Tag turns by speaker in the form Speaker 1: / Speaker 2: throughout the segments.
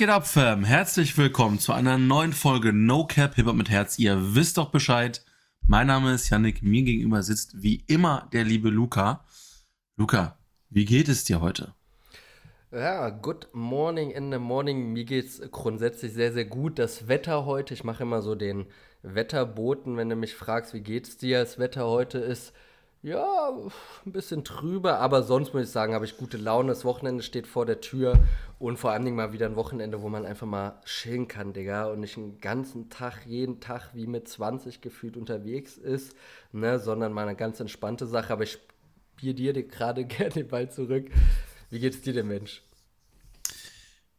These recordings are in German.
Speaker 1: Geht ab, Fam? Herzlich willkommen zu einer neuen Folge No Cap Hip Hop mit Herz. Ihr wisst doch Bescheid. Mein Name ist Yannick. Mir gegenüber sitzt wie immer der liebe Luca. Luca, wie geht es dir heute?
Speaker 2: Ja, good morning in the morning. Mir geht es grundsätzlich sehr, sehr gut. Das Wetter heute, ich mache immer so den Wetterboten, wenn du mich fragst, wie geht's dir? Das Wetter heute ist ja, ein bisschen trüber, aber sonst muss ich sagen, habe ich gute Laune. Das Wochenende steht vor der Tür und vor allen Dingen mal wieder ein Wochenende, wo man einfach mal chillen kann, Digga, und nicht einen ganzen Tag, jeden Tag wie mit 20 gefühlt unterwegs ist, ne, sondern mal eine ganz entspannte Sache. Aber ich spiele dir gerade gerne den Ball zurück. Wie geht's dir denn, Mensch?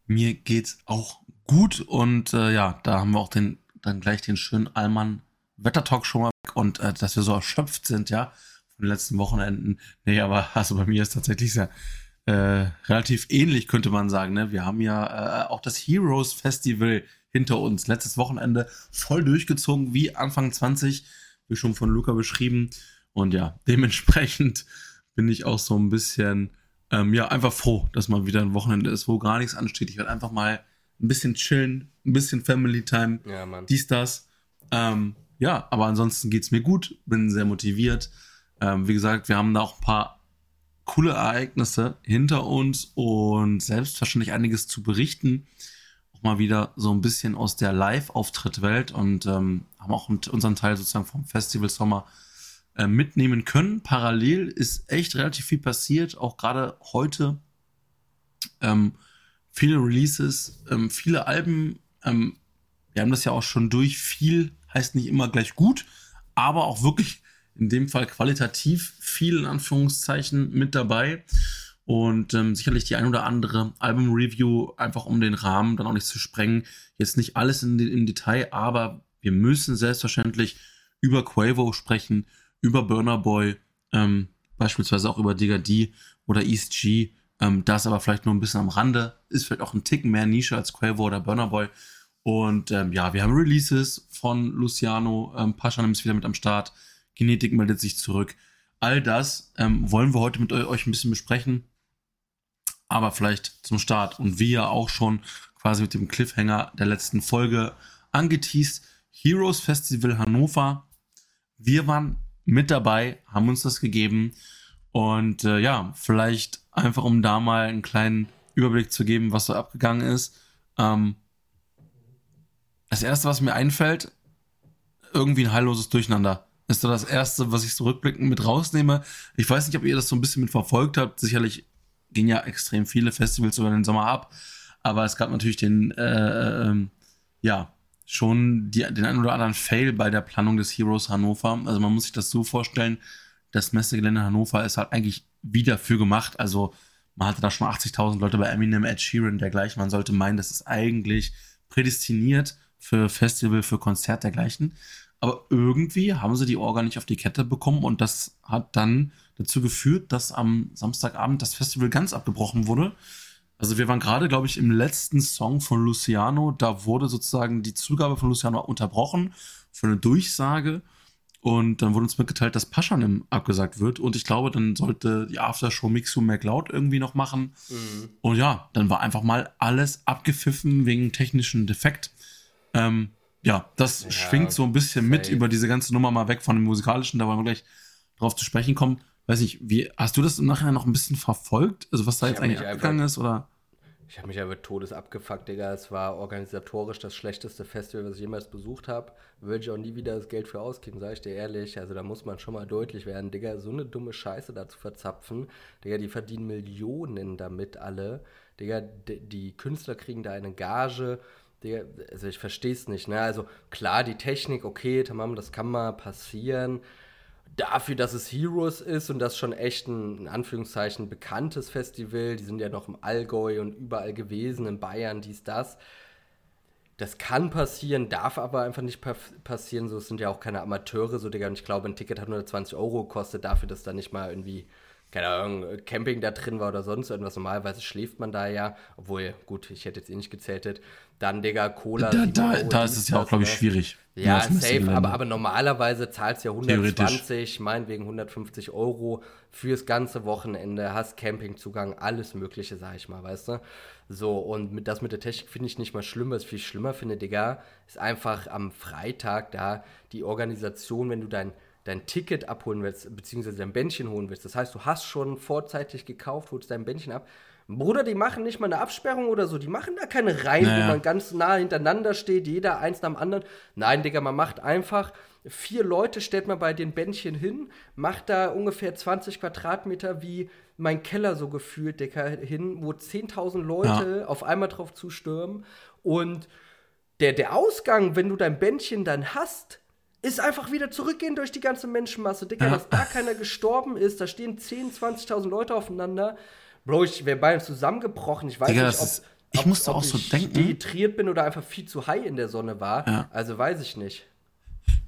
Speaker 1: Mir geht's auch gut und äh, ja, da haben wir auch den, dann gleich den schönen Allmann Wettertalk schon mal und äh, dass wir so erschöpft sind, ja den letzten Wochenenden. Nee, aber also bei mir ist tatsächlich sehr äh, relativ ähnlich, könnte man sagen. Ne? Wir haben ja äh, auch das Heroes Festival hinter uns. Letztes Wochenende voll durchgezogen, wie Anfang 20, wie schon von Luca beschrieben. Und ja, dementsprechend bin ich auch so ein bisschen, ähm, ja, einfach froh, dass mal wieder ein Wochenende ist, wo gar nichts ansteht. Ich werde einfach mal ein bisschen chillen, ein bisschen Family Time, ja, dies, das. Ähm, ja, aber ansonsten geht es mir gut, bin sehr motiviert. Ähm, wie gesagt, wir haben da auch ein paar coole Ereignisse hinter uns und selbstverständlich einiges zu berichten. Auch mal wieder so ein bisschen aus der Live-Auftritt-Welt und ähm, haben auch unseren Teil sozusagen vom Festival Sommer äh, mitnehmen können. Parallel ist echt relativ viel passiert, auch gerade heute. Ähm, viele Releases, ähm, viele Alben. Ähm, wir haben das ja auch schon durch. Viel heißt nicht immer gleich gut, aber auch wirklich in dem Fall qualitativ viel in Anführungszeichen mit dabei. Und ähm, sicherlich die ein oder andere Album-Review, einfach um den Rahmen dann auch nicht zu sprengen. Jetzt nicht alles in, im Detail, aber wir müssen selbstverständlich über Quavo sprechen, über Burner Boy, ähm, beispielsweise auch über Digga D oder East G. Ähm, das aber vielleicht nur ein bisschen am Rande. Ist vielleicht auch ein Tick mehr Nische als Quavo oder Burner Boy. Und ähm, ja, wir haben Releases von Luciano. Ähm, Pascha ist wieder mit am Start. Genetik meldet sich zurück. All das ähm, wollen wir heute mit euch ein bisschen besprechen. Aber vielleicht zum Start und wie ja auch schon quasi mit dem Cliffhanger der letzten Folge angeteased, Heroes Festival Hannover. Wir waren mit dabei, haben uns das gegeben und äh, ja, vielleicht einfach um da mal einen kleinen Überblick zu geben, was so abgegangen ist. Ähm, das erste, was mir einfällt, irgendwie ein heilloses Durcheinander ist so das Erste, was ich so rückblickend mit rausnehme. Ich weiß nicht, ob ihr das so ein bisschen mit verfolgt habt. Sicherlich gehen ja extrem viele Festivals über den Sommer ab. Aber es gab natürlich den, äh, äh, ja, schon die, den einen oder anderen Fail bei der Planung des Heroes Hannover. Also man muss sich das so vorstellen, das Messegelände Hannover ist halt eigentlich wieder für gemacht. Also man hatte da schon 80.000 Leute bei Eminem, Ed Sheeran, dergleichen. Man sollte meinen, das ist eigentlich prädestiniert für Festival, für Konzert dergleichen. Aber irgendwie haben sie die Orga nicht auf die Kette bekommen und das hat dann dazu geführt, dass am Samstagabend das Festival ganz abgebrochen wurde. Also wir waren gerade, glaube ich, im letzten Song von Luciano. Da wurde sozusagen die Zugabe von Luciano unterbrochen für eine Durchsage. Und dann wurde uns mitgeteilt, dass Paschanim abgesagt wird. Und ich glaube, dann sollte die Aftershow Mixu McLeod irgendwie noch machen. Mhm. Und ja, dann war einfach mal alles abgepfiffen wegen technischen Defekt. Ähm, ja, das ja, schwingt so ein bisschen safe. mit über diese ganze Nummer mal weg von dem musikalischen, da wollen wir gleich drauf zu sprechen kommen. Weiß nicht, wie hast du das im Nachhinein noch ein bisschen verfolgt? Also was da ich jetzt eigentlich abgegangen ist oder?
Speaker 2: Ich habe mich aber todes abgefuckt, Digga. Es war organisatorisch das schlechteste Festival, was ich jemals besucht habe. Würde ich auch nie wieder das Geld für ausgeben, sage ich dir ehrlich. Also da muss man schon mal deutlich werden, Digga. So eine dumme Scheiße da zu verzapfen. Digga, die verdienen Millionen damit alle. Digga, die Künstler kriegen da eine Gage Digga, also ich verstehe es nicht, ne? Also klar, die Technik, okay, tamam, das kann mal passieren. Dafür, dass es Heroes ist und das schon echt ein, in Anführungszeichen, bekanntes Festival, die sind ja noch im Allgäu und überall gewesen, in Bayern, dies, das. Das kann passieren, darf aber einfach nicht passieren. So, es sind ja auch keine Amateure, so, Digga. Und ich glaube, ein Ticket hat nur 20 Euro gekostet, dafür, dass da nicht mal irgendwie keine Ahnung, Camping da drin war oder sonst irgendwas. Normalerweise schläft man da ja, obwohl, gut, ich hätte jetzt eh nicht gezeltet. Dann, Digga, Cola.
Speaker 1: Da, da, da ist es ja auch, glaube ich, schwierig.
Speaker 2: Ja, safe, aber, aber normalerweise zahlst du ja 120, meinetwegen 150 Euro fürs ganze Wochenende, hast Campingzugang, alles Mögliche, sag ich mal, weißt du? So, und mit, das mit der Technik finde ich nicht mal schlimm. Was ich viel schlimmer finde, Digga, ist einfach am Freitag da die Organisation, wenn du dein dein Ticket abholen willst, beziehungsweise dein Bändchen holen willst. Das heißt, du hast schon vorzeitig gekauft, holst dein Bändchen ab. Bruder, die machen nicht mal eine Absperrung oder so. Die machen da keine Reihen, naja. wo man ganz nah hintereinander steht, jeder eins nach dem anderen. Nein, Digga, man macht einfach vier Leute, stellt man bei den Bändchen hin, macht da ungefähr 20 Quadratmeter wie mein Keller so gefühlt, Digga, hin, wo 10.000 Leute ja. auf einmal drauf zustürmen. Und der, der Ausgang, wenn du dein Bändchen dann hast, ist einfach wieder zurückgehen durch die ganze Menschenmasse. Dicker, ja. dass da keiner gestorben ist, da stehen 10.000, 20.000 Leute aufeinander. Bro, ich wäre beinahe zusammengebrochen. Ich weiß Digga, nicht, ob,
Speaker 1: ist, ich ob, musste ob auch so ich denken.
Speaker 2: dehydriert bin oder einfach viel zu high in der Sonne war. Ja. Also weiß ich nicht.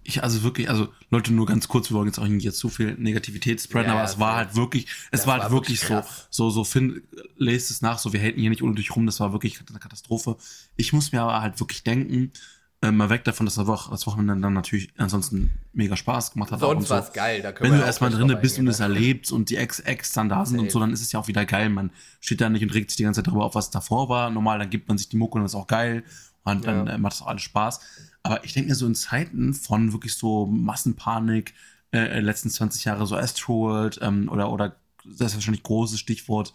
Speaker 1: Ich, also wirklich, also Leute, nur ganz kurz, wir wollen jetzt auch nicht jetzt zu viel Negativität spreaden, ja, aber es war halt wirklich, es war halt war wirklich, wirklich so, so, so, Finn, lest es nach, so, wir halten hier nicht ohne dich rum, das war wirklich eine Katastrophe. Ich muss mir aber halt wirklich denken, äh, mal weg davon, dass das Wochenende dann natürlich ansonsten mega Spaß gemacht hat.
Speaker 2: Sonst war es geil.
Speaker 1: Da Wenn du erstmal drin bist und es erlebst und die Ex-Ex dann da sind und so, dann ist es ja auch wieder geil. Man steht da nicht und regt sich die ganze Zeit darüber auf, was davor war. Normal, dann gibt man sich die Mucke und das ist auch geil. Und dann ja. äh, macht es auch alles Spaß. Aber ich denke mir so in Zeiten von wirklich so Massenpanik, äh, äh letzten 20 Jahre so Astroworld ähm, oder, oder das ist wahrscheinlich großes Stichwort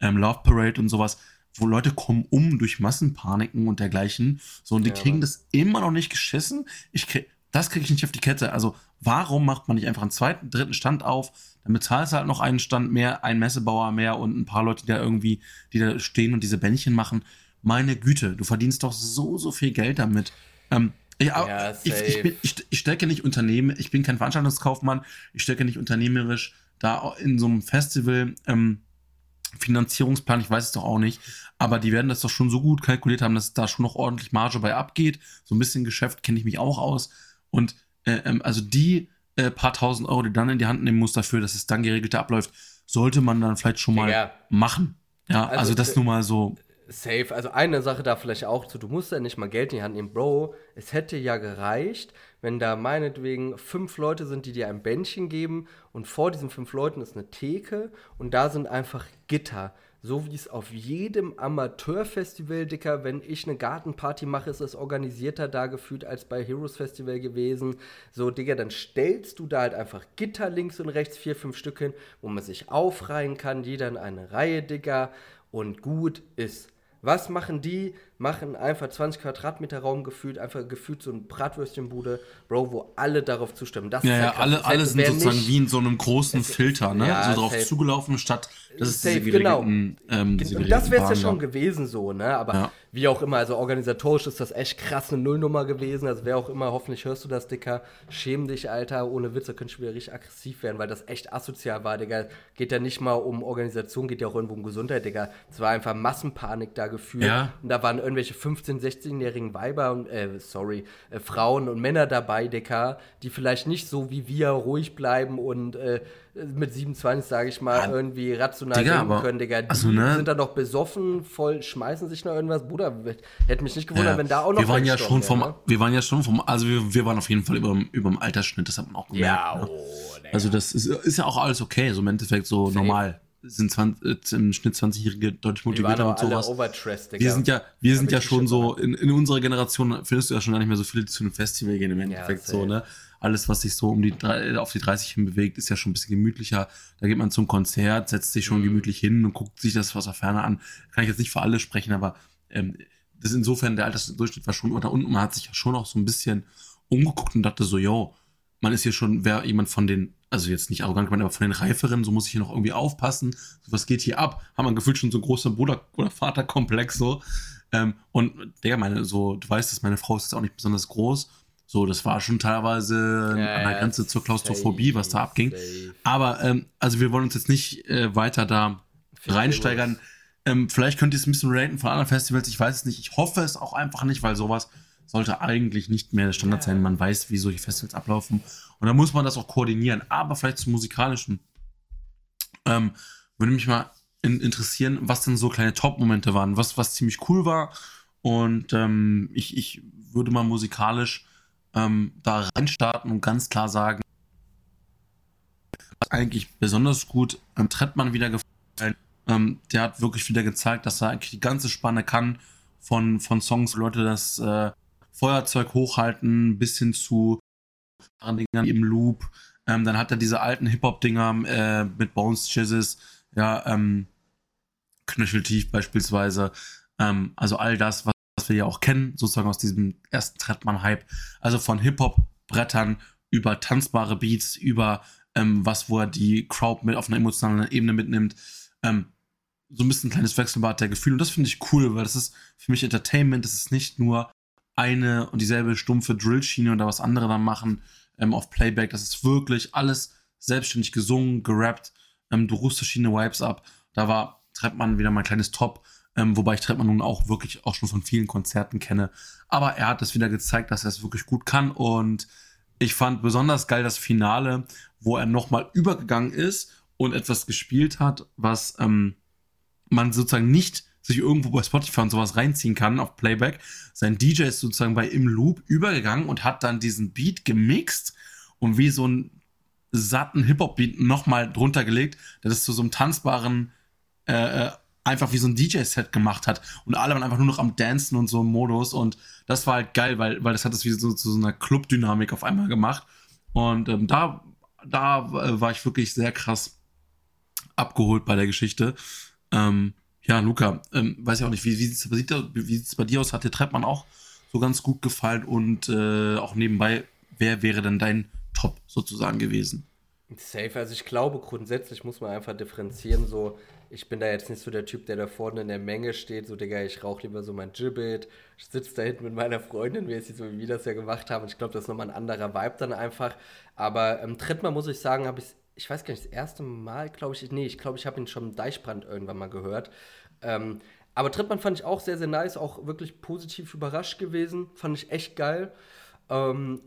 Speaker 1: ähm, Love Parade und sowas wo Leute kommen um durch Massenpaniken und dergleichen. So, und die ja, kriegen das immer noch nicht geschissen. Ich krieg, das kriege ich nicht auf die Kette. Also, warum macht man nicht einfach einen zweiten, dritten Stand auf? Dann bezahlst du halt noch einen Stand mehr, einen Messebauer mehr und ein paar Leute, die da irgendwie, die da stehen und diese Bändchen machen. Meine Güte, du verdienst doch so, so viel Geld damit. Ähm, ich, ja, ich, ich, bin, ich, ich stecke nicht Unternehmen, ich bin kein Veranstaltungskaufmann, ich stecke nicht unternehmerisch da in so einem Festival. Ähm, Finanzierungsplan, ich weiß es doch auch nicht, aber die werden das doch schon so gut kalkuliert haben, dass da schon noch ordentlich Marge bei abgeht. So ein bisschen Geschäft kenne ich mich auch aus. Und äh, ähm, also die äh, paar tausend Euro, die dann in die Hand nehmen muss dafür, dass es dann geregelter abläuft, sollte man dann vielleicht schon mal ja. machen. Ja, also, also das äh, nur mal so.
Speaker 2: Safe. Also eine Sache da vielleicht auch zu, du musst ja nicht mal Geld in die Hand nehmen. Bro, es hätte ja gereicht, wenn da meinetwegen fünf Leute sind, die dir ein Bändchen geben und vor diesen fünf Leuten ist eine Theke und da sind einfach Gitter. So wie es auf jedem Amateurfestival, Dicker, wenn ich eine Gartenparty mache, ist es organisierter da gefühlt als bei Heroes Festival gewesen. So, Digga, dann stellst du da halt einfach Gitter links und rechts, vier, fünf Stück hin, wo man sich aufreihen kann, jeder in eine Reihe, Digga, und gut ist. Was machen die? Machen einfach 20 Quadratmeter Raum gefühlt, einfach gefühlt so ein Bratwürstchenbude, Bro, wo alle darauf zustimmen.
Speaker 1: Das ja, ja, alle, alle sind sozusagen nicht, wie in so einem großen Filter, ne? Ja, so drauf safe. zugelaufen, statt
Speaker 2: das ist safe, genau. Ähm, und das wäre es ja schon gewesen so, ne? Aber ja. wie auch immer, also organisatorisch ist das echt krass eine Nullnummer gewesen. Also wer auch immer, hoffentlich hörst du das, Dicker. Schäm dich, Alter. Ohne Witz, da könnte ich wieder richtig aggressiv werden, weil das echt asozial war, Digga. Geht ja nicht mal um Organisation, geht ja auch irgendwo um Gesundheit, Digga. Es war einfach Massenpanik da gefühlt. Ja. Und da waren irgendwelche 15-, 16-jährigen Weiber und, äh, sorry, äh, Frauen und Männer dabei, Dicker, die vielleicht nicht so wie wir ruhig bleiben und äh, mit 27, sage ich mal, ja, irgendwie rational Digga, denken können, Digga. Die also, ne? sind dann doch besoffen, voll schmeißen sich noch irgendwas. Bruder, hätte mich nicht gewundert, ja, wenn da auch noch
Speaker 1: wir waren ja schon vom, ne? Wir waren ja schon vom, also wir, wir waren auf jeden Fall über, über dem Altersschnitt, das hat man auch gemerkt. Ja, ne? oh, Also das ist, ist ja auch alles okay, so im Endeffekt so Safe. normal sind 20, äh, im Schnitt 20-jährige deutsch motivierte und sowas. Wir sind ja, wir sind ja schon so, in, in unserer Generation findest du ja schon gar nicht mehr so viele, die zu einem Festival gehen im Endeffekt ja, so, ne? Alles, was sich so um die, auf die 30 hin bewegt, ist ja schon ein bisschen gemütlicher. Da geht man zum Konzert, setzt sich schon mhm. gemütlich hin und guckt sich das aus der Ferne an. Kann ich jetzt nicht für alle sprechen, aber ähm, das ist insofern, der Altersdurchschnitt war schon unter unten. Man hat sich ja schon auch so ein bisschen umgeguckt und dachte so, yo, man ist hier schon, wer jemand von den also jetzt nicht arrogant gemeint, aber von den Reiferen, so muss ich hier noch irgendwie aufpassen. So, was geht hier ab? Haben wir gefühlt schon so ein großer Bruder- oder Vaterkomplex so. Ähm, und, Digga, meine, so, du weißt, dass meine Frau ist jetzt auch nicht besonders groß. So, das war schon teilweise ja, an der Grenze zur Klaustrophobie, safe, was da abging. Safe. Aber, ähm, also wir wollen uns jetzt nicht äh, weiter da reinsteigern. Ähm, vielleicht könnt ihr es ein bisschen raten von anderen Festivals, ich weiß es nicht. Ich hoffe es auch einfach nicht, weil sowas sollte eigentlich nicht mehr der Standard sein. Man weiß, wie solche Festivals ablaufen. Und dann muss man das auch koordinieren. Aber vielleicht zum musikalischen. Ähm, würde mich mal in, interessieren, was denn so kleine Top-Momente waren, was, was ziemlich cool war. Und ähm, ich, ich würde mal musikalisch ähm, da reinstarten und ganz klar sagen, eigentlich besonders gut ähm, Trettmann wieder gefallen. Ähm, der hat wirklich wieder gezeigt, dass er eigentlich die ganze Spanne kann von, von Songs, Leute das äh, Feuerzeug hochhalten, bis hin zu Dingern im Loop. Ähm, dann hat er diese alten Hip-Hop-Dinger äh, mit Bones Chizzes, ja, ähm, Knöcheltief beispielsweise. Ähm, also all das, was, was, wir ja auch kennen, sozusagen aus diesem ersten Trettmann-Hype. Also von Hip-Hop-Brettern über tanzbare Beats, über ähm, was, wo er die Crowd mit auf einer emotionalen Ebene mitnimmt. Ähm, so ein bisschen ein kleines Wechselbad der Gefühle. Und das finde ich cool, weil das ist für mich Entertainment. Das ist nicht nur eine und dieselbe stumpfe Drillschiene oder was andere dann machen ähm, auf Playback. Das ist wirklich alles selbstständig gesungen, gerappt. Ähm, du rufst verschiedene Vibes ab. Da war Treppmann wieder mein kleines Top. Ähm, wobei ich Treppmann nun auch wirklich auch schon von vielen Konzerten kenne. Aber er hat es wieder gezeigt, dass er es wirklich gut kann. Und ich fand besonders geil das Finale, wo er nochmal übergegangen ist und etwas gespielt hat, was ähm, man sozusagen nicht sich irgendwo bei Spotify und sowas reinziehen kann auf Playback. Sein DJ ist sozusagen bei im Loop übergegangen und hat dann diesen Beat gemixt und wie so einen satten Hip-Hop-Beat nochmal drunter gelegt, dass es zu so einem tanzbaren, äh, äh einfach wie so ein DJ-Set gemacht hat. Und alle waren einfach nur noch am Dancen und so im Modus. Und das war halt geil, weil, weil das hat es wie so zu so einer Club-Dynamik auf einmal gemacht. Und ähm, da, da äh, war ich wirklich sehr krass abgeholt bei der Geschichte. Ähm, ja, Luca, ähm, weiß ich auch nicht, wie, wie sieht es bei dir aus? Hat dir Treppmann auch so ganz gut gefallen? Und äh, auch nebenbei, wer wäre denn dein Top sozusagen gewesen?
Speaker 2: Safe, also ich glaube, grundsätzlich muss man einfach differenzieren. So, ich bin da jetzt nicht so der Typ, der da vorne in der Menge steht, so, Digga, ich rauche lieber so mein Gibbet, ich sitze da hinten mit meiner Freundin, wie, so wie wir das ja gemacht haben. Ich glaube, das ist nochmal ein anderer Vibe dann einfach. Aber ähm, Trittmann, muss ich sagen, habe ich ich weiß gar nicht, das erste Mal, glaube ich, nee, ich glaube, ich habe ihn schon im Deichbrand irgendwann mal gehört. Ähm, aber Trittmann fand ich auch sehr, sehr nice, auch wirklich positiv überrascht gewesen. Fand ich echt geil. Ähm,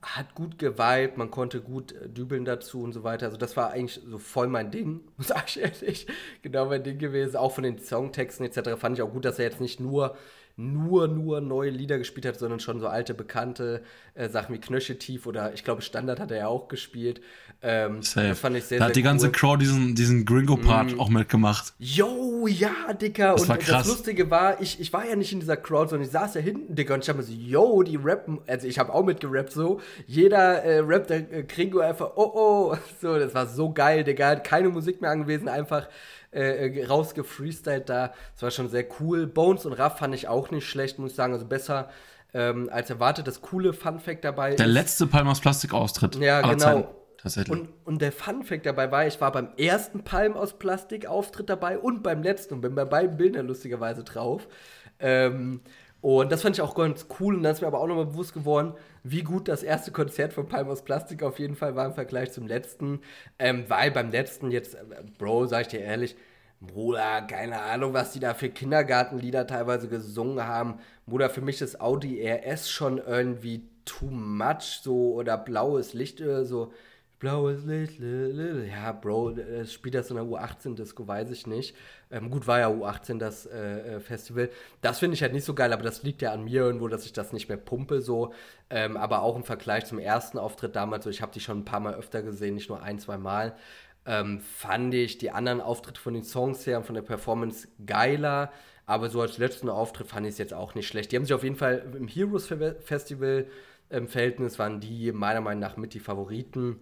Speaker 2: hat gut geweibt, man konnte gut äh, dübeln dazu und so weiter. Also das war eigentlich so voll mein Ding, sag ich ehrlich. Genau mein Ding gewesen. Auch von den Songtexten etc. fand ich auch gut, dass er jetzt nicht nur nur, nur neue Lieder gespielt hat, sondern schon so alte, bekannte äh, Sachen wie Knöcheltief oder ich glaube Standard hat er ja auch gespielt.
Speaker 1: Ähm, Safe. Das fand ich sehr, da hat die ganze Crowd diesen, diesen Gringo-Part mm. auch mitgemacht.
Speaker 2: Yo, ja, Dicker. Das und war krass. das Lustige war, ich, ich war ja nicht in dieser Crowd, sondern ich saß ja hinten, Dicker, und ich habe mir so, yo, die rappen, also ich habe auch mitgerappt so. Jeder äh, rappt der äh, Gringo einfach, oh, oh. So, das war so geil, Digga. Keine Musik mehr angewiesen, einfach äh, äh, rausgefreestylt da. Das war schon sehr cool. Bones und Raff fand ich auch nicht schlecht, muss ich sagen. Also besser ähm, als erwartet. Das coole Fun-Fact dabei
Speaker 1: Der ist, letzte Palm aus Plastik-Austritt.
Speaker 2: Ja, genau. Zeiten. Tatsächlich. Und, und der Fun-Fact dabei war, ich war beim ersten Palm aus Plastik-Auftritt dabei und beim letzten und bin bei beiden Bildern lustigerweise drauf. Ähm, und das fand ich auch ganz cool. Und dann ist mir aber auch nochmal bewusst geworden, wie gut das erste Konzert von Palm aus Plastik auf jeden Fall war im Vergleich zum letzten. Ähm, weil beim letzten jetzt, äh, Bro, sag ich dir ehrlich, Bruder, keine Ahnung, was die da für Kindergartenlieder teilweise gesungen haben. Bruder, für mich ist Audi RS schon irgendwie too much, so, oder blaues Licht so. Blaues Licht, ja, Bro, spielt das in der U18-Disco, weiß ich nicht. Ähm, gut, war ja U18 das äh, äh, Festival. Das finde ich halt nicht so geil, aber das liegt ja an mir irgendwo, dass ich das nicht mehr pumpe, so. Ähm, aber auch im Vergleich zum ersten Auftritt damals, so, ich habe die schon ein paar Mal öfter gesehen, nicht nur ein, zwei Mal, ähm, fand ich die anderen Auftritte von den Songs her und von der Performance geiler. Aber so als letzten Auftritt fand ich es jetzt auch nicht schlecht. Die haben sich auf jeden Fall im Heroes Festival ähm, Verhältnis waren die meiner Meinung nach mit die Favoriten.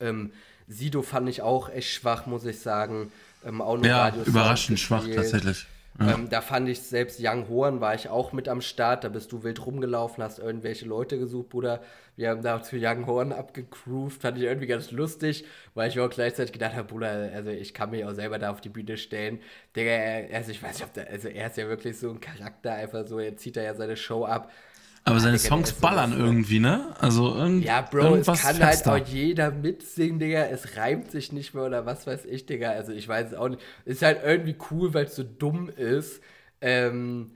Speaker 2: Ähm, Sido fand ich auch echt schwach, muss ich sagen. Ähm,
Speaker 1: auch ja, Radios überraschend schwach tatsächlich.
Speaker 2: Ja. Ähm, da fand ich selbst Young Horn war ich auch mit am Start. Da bist du wild rumgelaufen, hast irgendwelche Leute gesucht, Bruder. Wir haben da zu Young Horn abgecruised. Fand ich irgendwie ganz lustig, weil ich auch gleichzeitig gedacht habe, Bruder, also ich kann mich auch selber da auf die Bühne stellen. Digga, also ich weiß nicht, ob der, also er ist ja wirklich so ein Charakter, einfach so, er zieht da ja seine Show ab.
Speaker 1: Aber seine Songs ballern irgendwie, ne? Also
Speaker 2: irgend, Ja, Bro, es kann halt auch jeder mitsingen, Digga. Es reimt sich nicht mehr oder was weiß ich, Digga. Also ich weiß es auch nicht. Ist halt irgendwie cool, weil es so dumm ist. Ähm,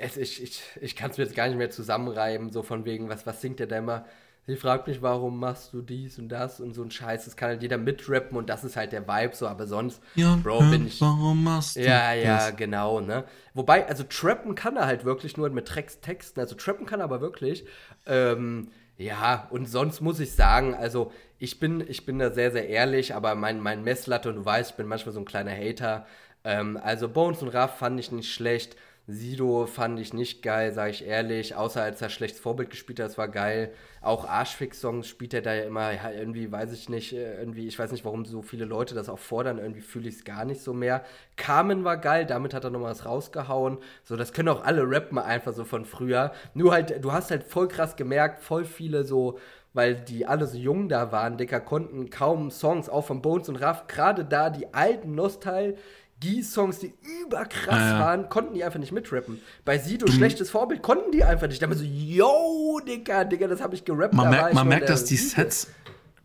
Speaker 2: es, ich ich, ich kann es mir jetzt gar nicht mehr zusammenreiben, so von wegen, was, was singt der da immer? Sie fragt mich, warum machst du dies und das und so ein Scheiß. Das kann halt jeder mitrappen und das ist halt der Vibe so, aber sonst,
Speaker 1: Ja,
Speaker 2: Bro, bin ich.
Speaker 1: Warum machst du
Speaker 2: Ja, ja,
Speaker 1: das?
Speaker 2: genau, ne? Wobei, also trappen kann er halt wirklich nur mit Text, Texten. Also trappen kann er aber wirklich. Ähm, ja, und sonst muss ich sagen, also ich bin, ich bin da sehr, sehr ehrlich, aber mein, mein Messlatte, und du weißt, ich bin manchmal so ein kleiner Hater. Ähm, also Bones und Raff fand ich nicht schlecht. Sido fand ich nicht geil, sage ich ehrlich, außer als er schlechtes Vorbild gespielt hat, das war geil. Auch Arschfix-Songs spielt er da ja immer, ja, irgendwie weiß ich nicht, äh, irgendwie, ich weiß nicht, warum so viele Leute das auch fordern, irgendwie fühle ich es gar nicht so mehr. Carmen war geil, damit hat er nochmal was rausgehauen. So, das können auch alle rappen einfach so von früher. Nur halt, du hast halt voll krass gemerkt, voll viele so, weil die alle so jung da waren, Dicker, konnten kaum Songs, auch von Bones und Raff, gerade da die alten Nostalgie-Songs, die überkrass
Speaker 1: Ja, ja.
Speaker 2: waren, konnten die einfach nicht mitrappen. Bei Sido, schlechtes Vorbild, konnten die einfach nicht. Da haben wir so, yo, Dicker, Dicker, das habe ich gerappt.
Speaker 1: Man merkt, man merkt dass die. Sets,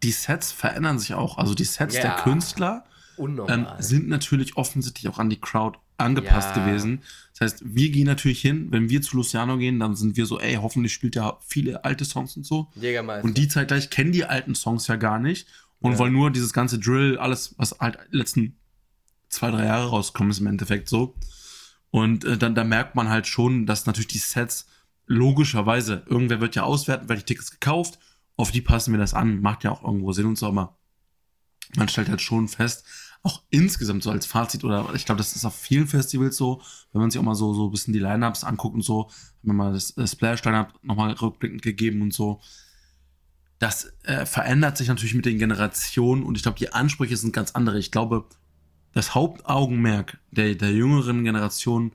Speaker 1: die Sets verändern sich auch. Also die Sets
Speaker 2: Ja.
Speaker 1: der Künstler ähm, sind natürlich offensichtlich auch an die Crowd angepasst
Speaker 2: Ja.
Speaker 1: gewesen. Das heißt, wir gehen natürlich hin, wenn wir zu Luciano gehen, dann sind wir so, ey, hoffentlich spielt er viele alte Songs und so.
Speaker 2: Jägermeister.
Speaker 1: Und die zeitgleich kennen die alten Songs ja gar nicht und wollen nur dieses ganze Drill, alles, was halt letzten zwei, drei Jahre rauskommen, ist im Endeffekt so. Und äh, dann da merkt man halt schon, dass natürlich die Sets logischerweise, irgendwer wird ja auswerten, weil die Tickets gekauft, auf die passen wir das an, macht ja auch irgendwo Sinn und so, aber man stellt halt schon fest, auch insgesamt so als Fazit oder ich glaube, das ist auf vielen Festivals so, wenn man sich auch mal so, so ein bisschen die Lineups anguckt und so, wir mal das äh, Splash-Lineup nochmal rückblickend gegeben und so. Das äh, verändert sich natürlich mit den Generationen und ich glaube, die Ansprüche sind ganz andere. Ich glaube, das Hauptaugenmerk der, der jüngeren Generation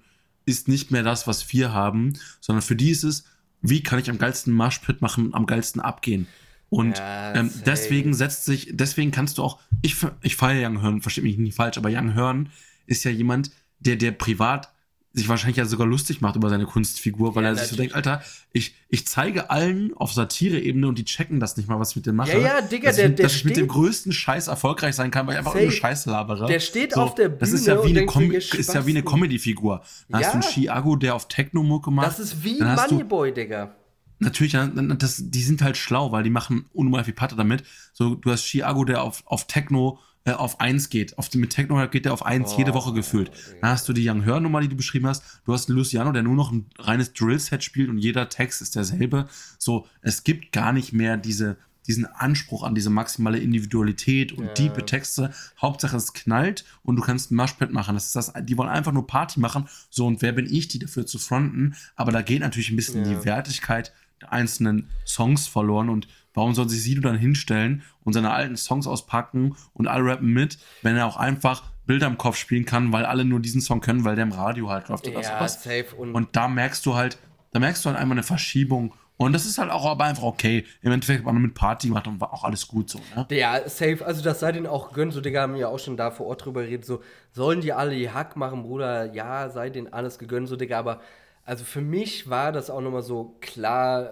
Speaker 1: ist nicht mehr das, was wir haben, sondern für die ist es, wie kann ich am geilsten Marshpit machen, am geilsten abgehen. Und
Speaker 2: Ja,
Speaker 1: ähm, deswegen setzt sich, deswegen kannst du auch, ich, ich feiere Young Hearn, versteht mich nicht falsch, aber Young Hearn ist ja jemand, der, der privat sich wahrscheinlich ja sogar lustig macht über seine Kunstfigur, weil
Speaker 2: Ja,
Speaker 1: er sich so denkt, Alter, ich, ich zeige allen auf Satire-Ebene und die checken das nicht mal, was ich mit dem mache.
Speaker 2: Ja, ja, Digga,
Speaker 1: dass
Speaker 2: der-
Speaker 1: ich,
Speaker 2: der
Speaker 1: dass ich mit dem
Speaker 2: steht-
Speaker 1: größten Scheiß erfolgreich sein kann, weil ich einfach irgendeine Scheiße labere.
Speaker 2: Der steht auf der
Speaker 1: Das ist
Speaker 2: Bühne
Speaker 1: ja wie eine, Com
Speaker 2: so,
Speaker 1: ist ja wie eine. Comedy-Figur. Dann hast du einen
Speaker 2: Ja.
Speaker 1: Chiago, der auf Techno-Mucke macht.
Speaker 2: das ist wie Moneyboy, Digga.
Speaker 1: Natürlich, ja, das, die sind halt schlau, weil die machen unnormal viel Patte damit. So, du hast Chiago, der auf, auf Techno äh, auf 1 geht. Auf, mit Techno geht der auf 1
Speaker 2: Oh,
Speaker 1: jede Woche gefühlt. Dann hast du die Young Hör Nummer, die du beschrieben hast. Du hast einen Luciano, der nur noch ein reines Drill-Set spielt und jeder Text ist derselbe. So, es gibt gar nicht mehr diese, diesen Anspruch an diese maximale Individualität und
Speaker 2: Ja.
Speaker 1: diepe Texte. Hauptsache es knallt und du kannst ein Mushpad machen. Das ist das, die wollen einfach nur Party machen. So, und wer bin ich, die dafür zu fronten? Aber da geht natürlich ein bisschen
Speaker 2: Ja.
Speaker 1: die Wertigkeit der einzelnen Songs verloren und warum soll sich Sido dann hinstellen und seine alten Songs auspacken und alle rappen mit, wenn er auch einfach Bilder im Kopf spielen kann, weil alle nur diesen Song können, weil der im Radio halt läuft oder
Speaker 2: Ja,
Speaker 1: sowas.
Speaker 2: safe. Und,
Speaker 1: Und da merkst du halt, da merkst du halt einfach eine Verschiebung und das ist halt auch aber einfach okay. Im Endeffekt war man mit Party gemacht und war auch alles gut so, ne?
Speaker 2: Ja, safe. Also das sei denen auch gönnt. So, Digga, haben ja auch schon da vor Ort drüber geredet. So, sollen die alle die Hack machen, Bruder? Ja, sei denen alles gegönnt, so, Digga. Aber also für mich war das auch nochmal so klar.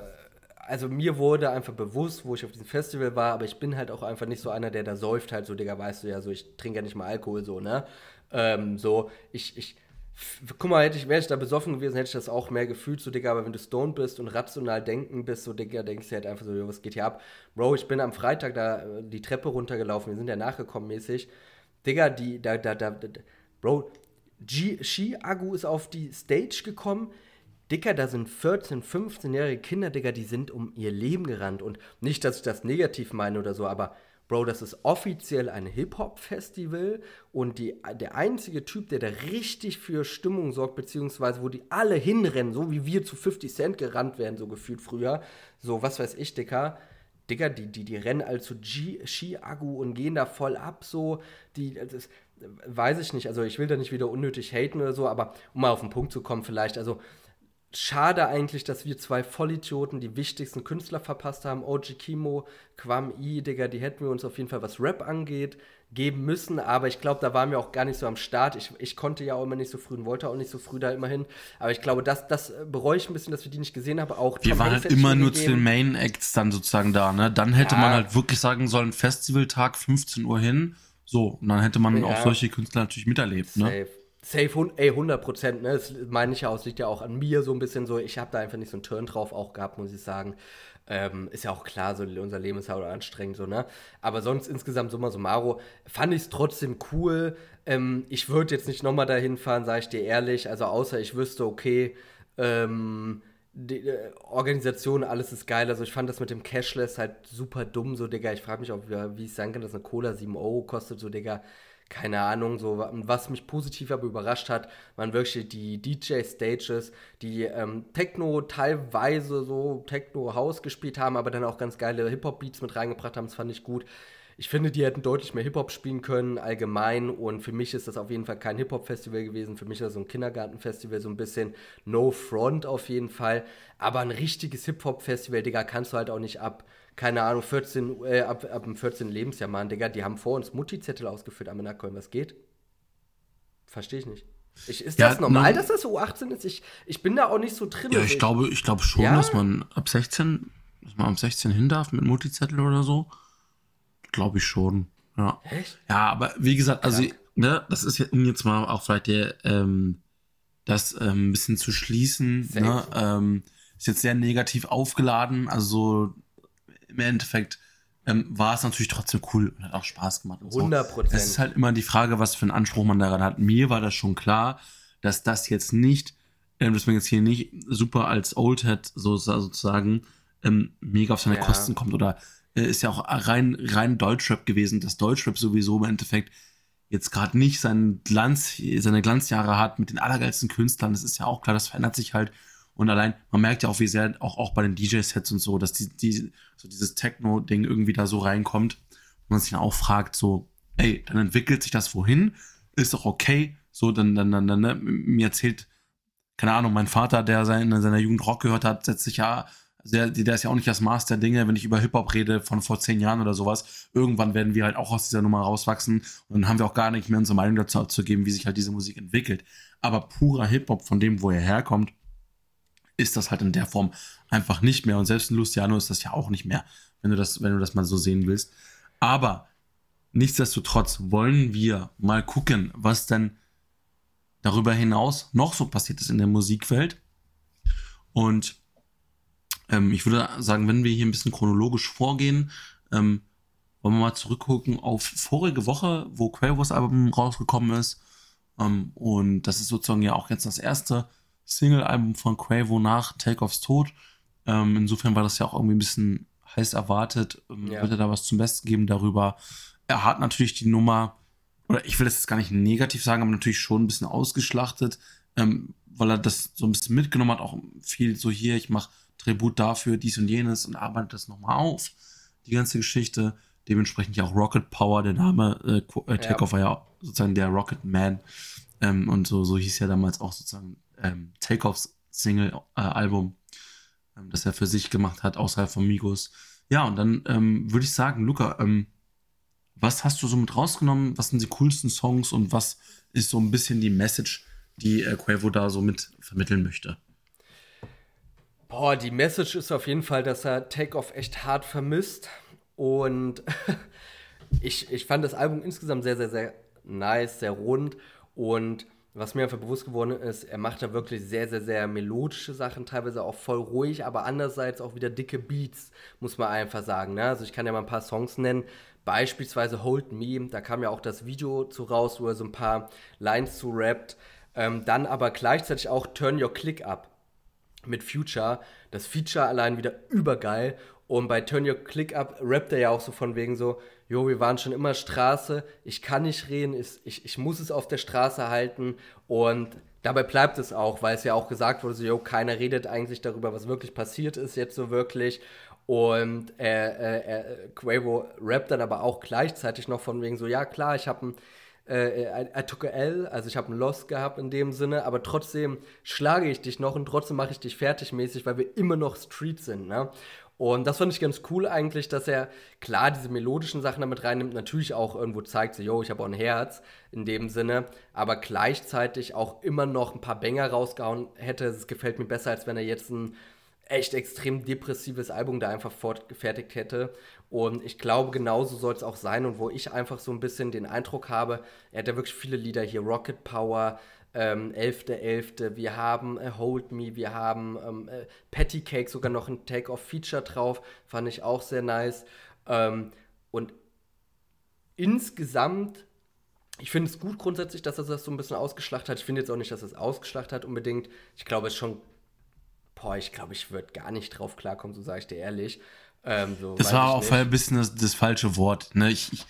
Speaker 2: Also mir wurde einfach bewusst, wo ich auf diesem Festival war, aber ich bin halt auch einfach nicht so einer, der da säuft halt so, Digga, weißt du ja, so, ich trinke ja nicht mal Alkohol, so, ne? Ähm, so, ich, ich, guck mal, hätte ich, wäre ich da besoffen gewesen, hätte ich das auch mehr gefühlt, so, Digga, aber wenn du stoned bist und rational denken bist, so, Digga, denkst du halt einfach so, was geht hier ab? Bro, ich bin am Freitag da äh, die Treppe runtergelaufen, wir sind ja nachgekommen mäßig. Digga, die, da, da, da, da Bro, G- Ski-Agu ist auf die Stage gekommen. Dicker, da sind 14-, 15-jährige Kinder, Digga, die sind um ihr Leben gerannt. Und nicht, dass ich das negativ meine oder so, aber Bro, das ist offiziell ein Hip-Hop-Festival und die, der einzige Typ, der da richtig für Stimmung sorgt, beziehungsweise wo die alle hinrennen, so wie wir zu 50 Cent gerannt werden, so gefühlt früher. So, was weiß ich, Dicker. Digga, die, die, die rennen also G- Ski-Agu und gehen da voll ab, so. Die, das, weiß ich nicht, also ich will da nicht wieder unnötig haten oder so, aber um mal auf den Punkt zu kommen, vielleicht, also schade eigentlich, dass wir zwei Vollidioten die wichtigsten Künstler verpasst haben. OG Kimo, Quam I, Digga, die hätten wir uns auf jeden Fall, was Rap angeht, geben müssen. Aber ich glaube, da waren wir auch gar nicht so am Start. Ich, ich konnte ja auch immer nicht so früh und wollte auch nicht so früh da immerhin. Aber ich glaube, das, das bereue ich ein bisschen, dass wir die nicht gesehen haben. Auch
Speaker 1: Wir
Speaker 2: Tom
Speaker 1: waren
Speaker 2: Hanks
Speaker 1: halt immer nur zu den Main Acts dann sozusagen da, ne? Dann hätte
Speaker 2: Ja.
Speaker 1: man halt wirklich sagen sollen, Festivaltag 15 Uhr hin. So, und dann hätte man
Speaker 2: Ja.
Speaker 1: auch solche Künstler natürlich miterlebt, ne?
Speaker 2: Safe. Ey, 100 Prozent, ne? Das meine ich ja aus, liegt ja auch an mir so ein bisschen so. Ich habe da einfach nicht so einen Turn drauf auch gehabt, muss ich sagen. Ähm, ist ja auch klar, so unser Leben ist ja auch anstrengend, so, ne? Aber sonst insgesamt summa summarum fand ich es trotzdem cool. Ähm, ich würde jetzt nicht nochmal dahin fahren, sage ich dir ehrlich. Also außer ich wüsste, okay, ähm, die äh, Organisation, alles ist geil. Also ich fand das mit dem Cashless halt super dumm, so, Digga. Ich frage mich auch, wie es sein kann, dass eine Cola 7 Euro kostet, so, Digga keine Ahnung, so was mich positiv aber überrascht hat, waren wirklich die DJ-Stages, die ähm, Techno teilweise so Techno-House gespielt haben, aber dann auch ganz geile Hip-Hop-Beats mit reingebracht haben. Das fand ich gut. Ich finde, die hätten deutlich mehr Hip-Hop spielen können, allgemein. Und für mich ist das auf jeden Fall kein Hip-Hop-Festival gewesen. Für mich ist das so ein Kindergarten-Festival, so ein bisschen No Front auf jeden Fall. Aber ein richtiges Hip-Hop-Festival, Digga, kannst du halt auch nicht ab keine Ahnung, 14, äh, ab, ab dem 14. Lebensjahr machen, Digga, die haben vor uns Mutti-Zettel ausgeführt am Innerköln. Was geht? Verstehe ich nicht. Ich, ist ja, das normal, dass das U18 ist? Ich, ich bin da auch nicht so drin.
Speaker 1: Ja, ich, ich glaube, ich glaube schon, ja? dass man ab 16, dass man ab 16 hin darf mit Mutti-Zettel oder so. Glaube ich schon. Ja. Echt? Ja, aber wie gesagt, also, ne, das ist ja, um jetzt mal auch vielleicht der, ähm, das ähm, ein bisschen zu schließen, ne, ähm, ist jetzt sehr negativ aufgeladen. Also im Endeffekt ähm, war es natürlich trotzdem cool und hat auch Spaß gemacht.
Speaker 2: 100 Prozent.
Speaker 1: Es ist halt immer die Frage, was für einen Anspruch man daran hat. Mir war das schon klar, dass das jetzt nicht, ähm, dass man jetzt hier nicht super als Oldhead so, sozusagen ähm, mega auf seine ja. Kosten kommt oder äh, ist ja auch rein, rein Deutschrap gewesen, dass Deutschrap sowieso im Endeffekt jetzt gerade nicht seinen Glanz, seine Glanzjahre hat mit den allergeilsten Künstlern. Das ist ja auch klar, das verändert sich halt. Und allein, man merkt ja auch, wie sehr, auch, auch bei den DJ-Sets und so, dass die, die, so dieses Techno-Ding irgendwie da so reinkommt. Und man sich dann auch fragt, so, ey, dann entwickelt sich das wohin, ist doch okay. So, dann, dann, dann, dann ne? mir erzählt, keine Ahnung, mein Vater, der in seiner Jugend Rock gehört hat, setzt sich ja, der, der ist ja auch nicht das Maß der Dinge, wenn ich über Hip-Hop rede von vor zehn Jahren oder sowas. Irgendwann werden wir halt auch aus dieser Nummer rauswachsen und dann haben wir auch gar nicht mehr unsere Meinung dazu zu geben, wie sich halt diese Musik entwickelt. Aber purer Hip-Hop von dem, wo er herkommt, ist das halt in der Form einfach nicht mehr. Und selbst ein Luciano ist das ja auch nicht mehr, wenn du das, wenn du das mal so sehen willst. Aber nichtsdestotrotz wollen wir mal gucken, was denn darüber hinaus noch so passiert ist in der Musikwelt. Und ähm, ich würde sagen, wenn wir hier ein bisschen chronologisch vorgehen, ähm, wollen wir mal zurückgucken auf vorige Woche, wo Quavos Album rausgekommen ist. Ähm, und das ist sozusagen ja auch jetzt das erste Single-Album von Quavo nach Takeoffs Tod. Ähm, insofern war das ja auch irgendwie ein bisschen heiß erwartet. Ähm, ja. Wird er da was zum Besten geben darüber? Er hat natürlich die Nummer, oder ich will das jetzt gar nicht negativ sagen, aber natürlich schon ein bisschen ausgeschlachtet, ähm, weil er das so ein bisschen mitgenommen hat. Auch viel so hier, ich mache Tribut dafür, dies und jenes und arbeite das nochmal auf. Die ganze Geschichte. Dementsprechend ja auch Rocket Power, der Name äh, äh Takeoff ja. war ja sozusagen der Rocket Man. Ähm, und so, so hieß ja damals auch sozusagen ähm, Takeoffs Single-Album, äh, ähm, das er für sich gemacht hat, außerhalb von Migos. Ja, und dann ähm, würde ich sagen, Luca, ähm, was hast du so mit rausgenommen? Was sind die coolsten Songs und was ist so ein bisschen die Message, die äh, Quavo da so mit vermitteln möchte?
Speaker 2: Boah, die Message ist auf jeden Fall, dass er Takeoff echt hart vermisst. Und ich, ich fand das Album insgesamt sehr, sehr, sehr nice, sehr rund. Und was mir einfach bewusst geworden ist, er macht da wirklich sehr, sehr, sehr melodische Sachen, teilweise auch voll ruhig, aber andererseits auch wieder dicke Beats, muss man einfach sagen. Ne? Also ich kann ja mal ein paar Songs nennen, beispielsweise Hold Me, da kam ja auch das Video zu raus, wo er so ein paar Lines zu rappt. Ähm, dann aber gleichzeitig auch Turn Your Click Up mit Future. Das Feature allein wieder übergeil. Und bei Turn Your Click Up rappt er ja auch so von wegen so, jo, wir waren schon immer Straße, ich kann nicht reden, ich, ich muss es auf der Straße halten und dabei bleibt es auch, weil es ja auch gesagt wurde, so, jo, keiner redet eigentlich darüber, was wirklich passiert ist jetzt so wirklich und äh, äh, äh, Quavo rappt dann aber auch gleichzeitig noch von wegen so, ja klar, ich habe ein I, took a L, also ich habe einen Loss gehabt in dem Sinne, aber trotzdem schlage ich dich noch und trotzdem mache ich dich fertig mäßig, weil wir immer noch Street sind, ne? Und das fand ich ganz cool eigentlich, dass er klar diese melodischen Sachen damit reinnimmt, natürlich auch irgendwo zeigt, so, yo, ich habe auch ein Herz in dem Sinne, aber gleichzeitig auch immer noch ein paar Banger rausgehauen hätte. Es gefällt mir besser, als wenn er jetzt ein echt extrem depressives Album da einfach fortgefertigt hätte. Und ich glaube, genauso soll es auch sein. Und wo ich einfach so ein bisschen den Eindruck habe, er hat ja wirklich viele Lieder hier, Rocket Power, ähm, 11.11., wir haben äh, Hold Me, wir haben ähm, äh, Patty Cake, sogar noch ein Take-Off-Feature drauf, fand ich auch sehr nice. Ähm, und insgesamt, ich finde es gut grundsätzlich, dass er das so ein bisschen ausgeschlachtet hat. Ich finde jetzt auch nicht, dass er es ausgeschlachtet hat unbedingt. Ich glaube, es ist schon boah, ich glaube, ich würde gar nicht drauf klarkommen, so sage ich dir ehrlich. Ähm, so,
Speaker 1: das war auch ein bisschen das, das, falsche Wort. Ne? Ich, ich,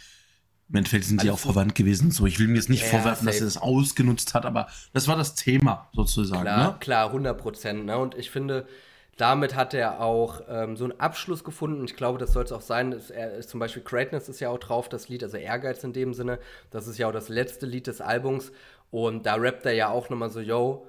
Speaker 1: Im Endeffekt sind die auch verwandt gewesen. So, ich will mir jetzt nicht ja, vorwerfen, safe. dass er das ausgenutzt hat, aber das war das Thema sozusagen.
Speaker 2: Klar,
Speaker 1: ne?
Speaker 2: klar 100 Prozent. Ne? Und ich finde, damit hat er auch ähm, so einen Abschluss gefunden. Und ich glaube, das soll es auch sein. Er ist zum Beispiel Greatness ist ja auch drauf, das Lied, also Ehrgeiz in dem Sinne. Das ist ja auch das letzte Lied des Albums. Und da rappt er ja auch nochmal so, yo,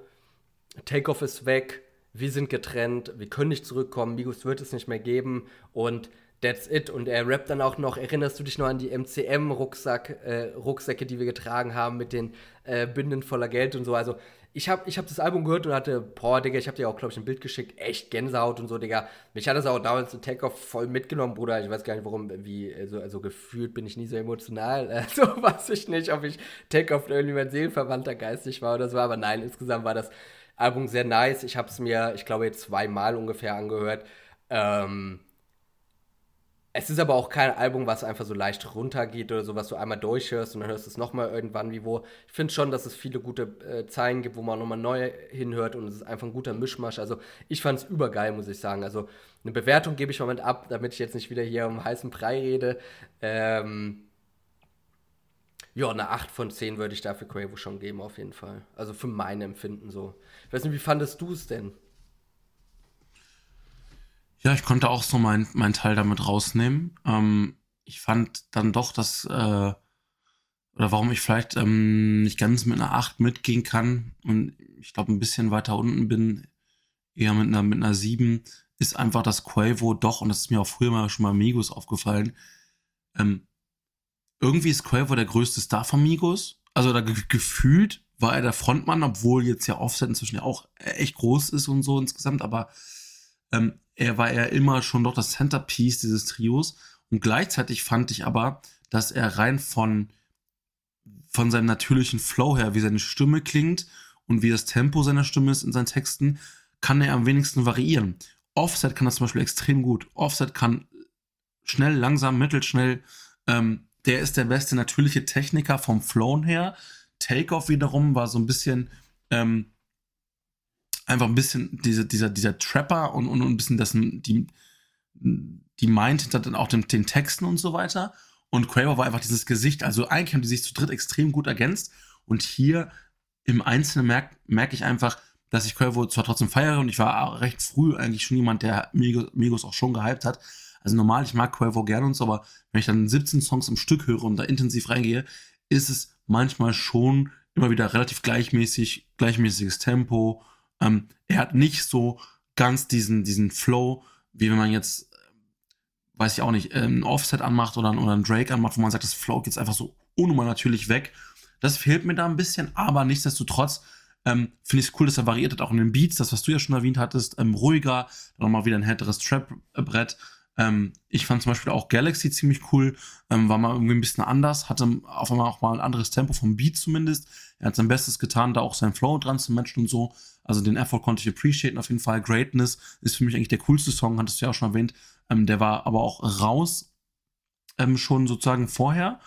Speaker 2: Takeoff ist weg, wir sind getrennt, wir können nicht zurückkommen, Migos wird es nicht mehr geben und that's it. Und er rappt dann auch noch, erinnerst du dich noch an die MCM-Rucksack, äh, Rucksäcke, die wir getragen haben mit den äh, Binden voller Geld und so. Also ich habe ich hab das Album gehört und hatte, boah, Digga, ich habe dir auch, glaube ich, ein Bild geschickt, echt Gänsehaut und so, Digga. Mich hat das auch damals in Takeoff voll mitgenommen, Bruder. Ich weiß gar nicht, warum, wie, also, also gefühlt bin ich nie so emotional. Also weiß ich nicht, ob ich Takeoff irgendwie mein Seelenverwandter geistig war oder so, aber nein, insgesamt war das Album sehr nice. Ich habe es mir, ich glaube, zweimal ungefähr angehört. Ähm, es ist aber auch kein Album, was einfach so leicht runtergeht oder so, was du einmal durchhörst und dann hörst du es nochmal irgendwann wie wo. Ich finde schon, dass es viele gute äh, Zeilen gibt, wo man nochmal neu hinhört und es ist einfach ein guter Mischmasch. Also ich fand es übergeil, muss ich sagen. Also eine Bewertung gebe ich im Moment ab, damit ich jetzt nicht wieder hier um heißen Brei rede. Ähm, ja, eine 8 von 10 würde ich dafür Quavo schon geben, auf jeden Fall. Also für mein Empfinden so. Ich weiß nicht, wie fandest du es denn?
Speaker 1: Ja, ich konnte auch so meinen mein Teil damit rausnehmen. Ähm, ich fand dann doch, dass, äh, oder warum ich vielleicht ähm, nicht ganz mit einer 8 mitgehen kann und ich glaube ein bisschen weiter unten bin, eher mit einer, mit einer 7, ist einfach, dass Quavo doch, und das ist mir auch früher mal schon mal Migos aufgefallen, ähm, irgendwie ist Quavo der größte Star von Migos. Also da ge gefühlt war er der Frontmann, obwohl jetzt ja Offset inzwischen ja auch echt groß ist und so insgesamt, aber ähm, er war ja immer schon doch das Centerpiece dieses Trios. Und gleichzeitig fand ich aber, dass er rein von, von seinem natürlichen Flow her, wie seine Stimme klingt und wie das Tempo seiner Stimme ist in seinen Texten, kann er am wenigsten variieren. Offset kann das zum Beispiel extrem gut. Offset kann schnell, langsam, mittelschnell, ähm, der ist der beste natürliche Techniker vom Flown her. Takeoff wiederum war so ein bisschen, ähm, einfach ein bisschen diese, dieser, dieser Trapper und, und, und ein bisschen das, die, die meint hinter dann auch den, den Texten und so weiter. Und Quavo war einfach dieses Gesicht. Also eigentlich haben die sich zu dritt extrem gut ergänzt. Und hier im Einzelnen merke merk ich einfach, dass ich Quavo zwar trotzdem feiere und ich war recht früh eigentlich schon jemand, der Migos auch schon gehypt hat, also normal, ich mag Quavo gerne und so, aber wenn ich dann 17 Songs im Stück höre und da intensiv reingehe, ist es manchmal schon immer wieder relativ gleichmäßig, gleichmäßiges Tempo. Ähm, er hat nicht so ganz diesen, diesen Flow, wie wenn man jetzt, weiß ich auch nicht, ein Offset anmacht oder, oder einen Drake anmacht, wo man sagt, das Flow geht einfach so unnormal natürlich weg. Das fehlt mir da ein bisschen, aber nichtsdestotrotz ähm, finde ich es cool, dass er variiert hat, auch in den Beats, das, was du ja schon erwähnt hattest, ähm, ruhiger, dann nochmal wieder ein härteres Trap-Brett. Ähm, ich fand zum Beispiel auch Galaxy ziemlich cool, ähm, war mal irgendwie ein bisschen anders, hatte auf einmal auch mal ein anderes Tempo vom Beat zumindest. Er hat sein Bestes getan, da auch sein Flow dran zu matchen und so. Also den Effort konnte ich appreciaten auf jeden Fall. Greatness ist für mich eigentlich der coolste Song, hattest du ja auch schon erwähnt. Ähm, der war aber auch raus, ähm, schon sozusagen vorher.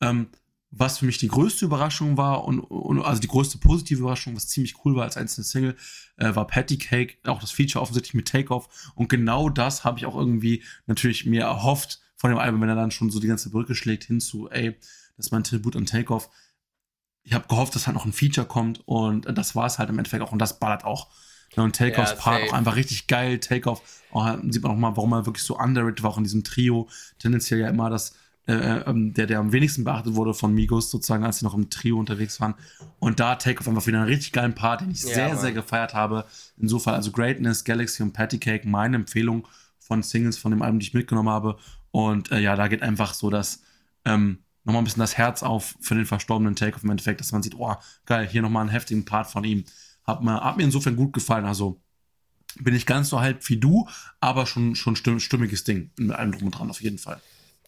Speaker 1: Ähm, was für mich die größte Überraschung war und, und, also die größte positive Überraschung, was ziemlich cool war als einzelne Single, äh, war Patty Cake, auch das Feature offensichtlich mit Takeoff. Und genau das habe ich auch irgendwie natürlich mir erhofft von dem Album, wenn er dann schon so die ganze Brücke schlägt hin zu, ey, das ist mein Tribut an Takeoff. Ich habe gehofft, dass halt noch ein Feature kommt und das war es halt im Endeffekt auch und das ballert auch. und Takeoffs ja, Part auch einfach richtig geil. Takeoff, oh, sieht man auch mal, warum er wirklich so underrated war auch in diesem Trio. Tendenziell ja immer das äh, äh, ähm, der, der am wenigsten beachtet wurde von Migos, sozusagen, als sie noch im Trio unterwegs waren. Und da Takeoff einfach wieder einen richtig geilen Part, den ich ja, sehr, Mann. sehr gefeiert habe. Insofern, also Greatness, Galaxy und Patty Cake, meine Empfehlung von Singles von dem Album, die ich mitgenommen habe. Und äh, ja, da geht einfach so das, ähm, nochmal ein bisschen das Herz auf für den verstorbenen Takeoff im Endeffekt, dass man sieht, oh, geil, hier nochmal einen heftigen Part von ihm. Hat mir, hat mir insofern gut gefallen. Also bin ich ganz so halb wie du, aber schon, schon stimm, stimmiges Ding. Mit allem drum und dran, auf jeden Fall.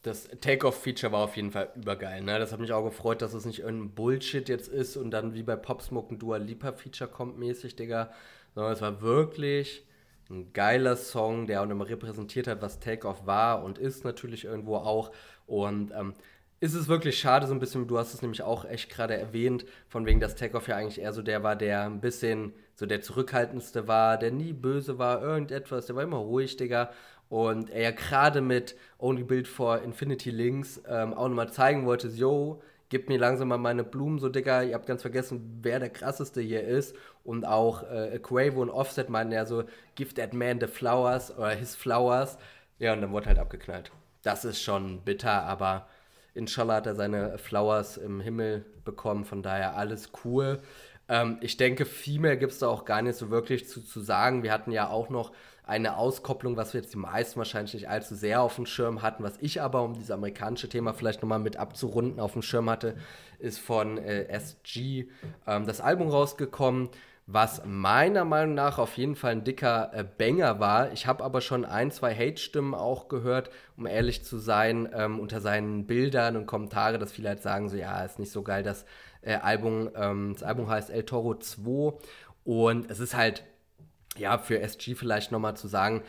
Speaker 2: Das Take-Off-Feature war auf jeden Fall übergeil. Ne? Das hat mich auch gefreut, dass es nicht irgendein Bullshit jetzt ist und dann wie bei Popsmoke ein Dua Lipa-Feature kommt mäßig, Digga. Sondern es war wirklich ein geiler Song, der auch immer repräsentiert hat, was Take-Off war und ist natürlich irgendwo auch. Und ähm, ist es wirklich schade, so ein bisschen, du hast es nämlich auch echt gerade erwähnt, von wegen, dass Takeoff ja eigentlich eher so der war, der ein bisschen so der zurückhaltendste war, der nie böse war, irgendetwas, der war immer ruhig, Digga. Und er ja gerade mit Only Build for Infinity Links ähm, auch nochmal zeigen wollte, yo, gib mir langsam mal meine Blumen, so Digga, ihr habt ganz vergessen, wer der krasseste hier ist. Und auch äh, Quavo und Offset meinten ja so, give that man the flowers oder his flowers. Ja, und dann wurde halt abgeknallt. Das ist schon bitter, aber inshallah hat er seine Flowers im Himmel bekommen, von daher alles cool. Ähm, ich denke, viel mehr gibt es da auch gar nicht so wirklich zu, zu sagen. Wir hatten ja auch noch eine Auskopplung, was wir jetzt die meisten wahrscheinlich nicht allzu sehr auf dem Schirm hatten. Was ich aber, um dieses amerikanische Thema vielleicht nochmal mit abzurunden, auf dem Schirm hatte, ist von äh, SG ähm, das Album rausgekommen, was meiner Meinung nach auf jeden Fall ein dicker äh, Banger war. Ich habe aber schon ein, zwei Hate-Stimmen auch gehört, um ehrlich zu sein, ähm, unter seinen Bildern und Kommentare, dass viele halt sagen, so ja, ist nicht so geil, das äh, Album, ähm, das Album heißt El Toro 2 und es ist halt ja, für SG vielleicht nochmal zu sagen,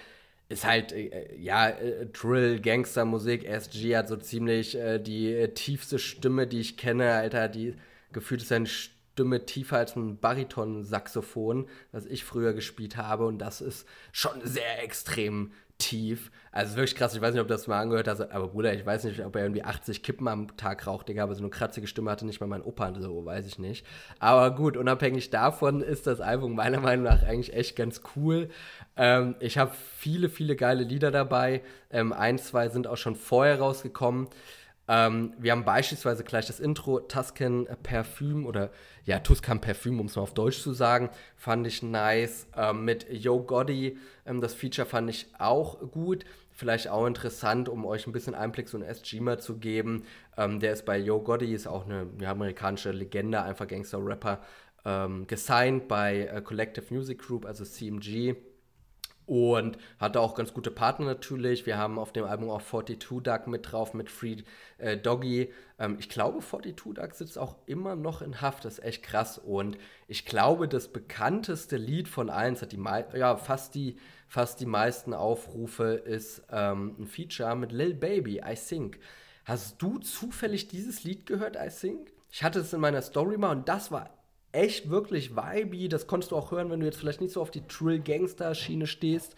Speaker 2: ist halt, äh, ja, äh, Drill, Gangster-Musik. SG hat so ziemlich äh, die äh, tiefste Stimme, die ich kenne, Alter. Die gefühlt ist seine Stimme tiefer als ein Bariton-Saxophon, was ich früher gespielt habe. Und das ist schon sehr extrem tief. Also wirklich krass, ich weiß nicht, ob du das mal angehört hast, aber Bruder, ich weiß nicht, ob er irgendwie 80 Kippen am Tag raucht, Digga, aber so eine kratzige Stimme hatte nicht mal mein Opa, so weiß ich nicht. Aber gut, unabhängig davon ist das Album meiner Meinung nach eigentlich echt ganz cool. Ähm, ich habe viele, viele geile Lieder dabei. Ähm, ein, zwei sind auch schon vorher rausgekommen. Ähm, wir haben beispielsweise gleich das Intro Tuscan Parfüm oder ja, Tuscan Parfüm, um es mal auf Deutsch zu sagen, fand ich nice. Ähm, mit Yo Gotti, ähm, das Feature fand ich auch gut. Vielleicht auch interessant, um euch ein bisschen Einblick so in mal zu geben. Ähm, der ist bei Yo Gotti, ist auch eine ja, amerikanische Legende, einfach Gangster-Rapper, ähm, gesigned bei äh, Collective Music Group, also CMG und hatte auch ganz gute Partner natürlich. Wir haben auf dem Album auch 42 Duck mit drauf, mit Free äh, Doggy. Ähm, ich glaube, 42 Duck sitzt auch immer noch in Haft. Das ist echt krass. Und ich glaube, das bekannteste Lied von allen, hat die ja, fast die, fast die meisten Aufrufe, ist ähm, ein Feature mit Lil Baby, I Think. Hast du zufällig dieses Lied gehört, I Think? Ich hatte es in meiner Story mal und das war echt wirklich vibey. Das konntest du auch hören, wenn du jetzt vielleicht nicht so auf die Trill-Gangster-Schiene stehst.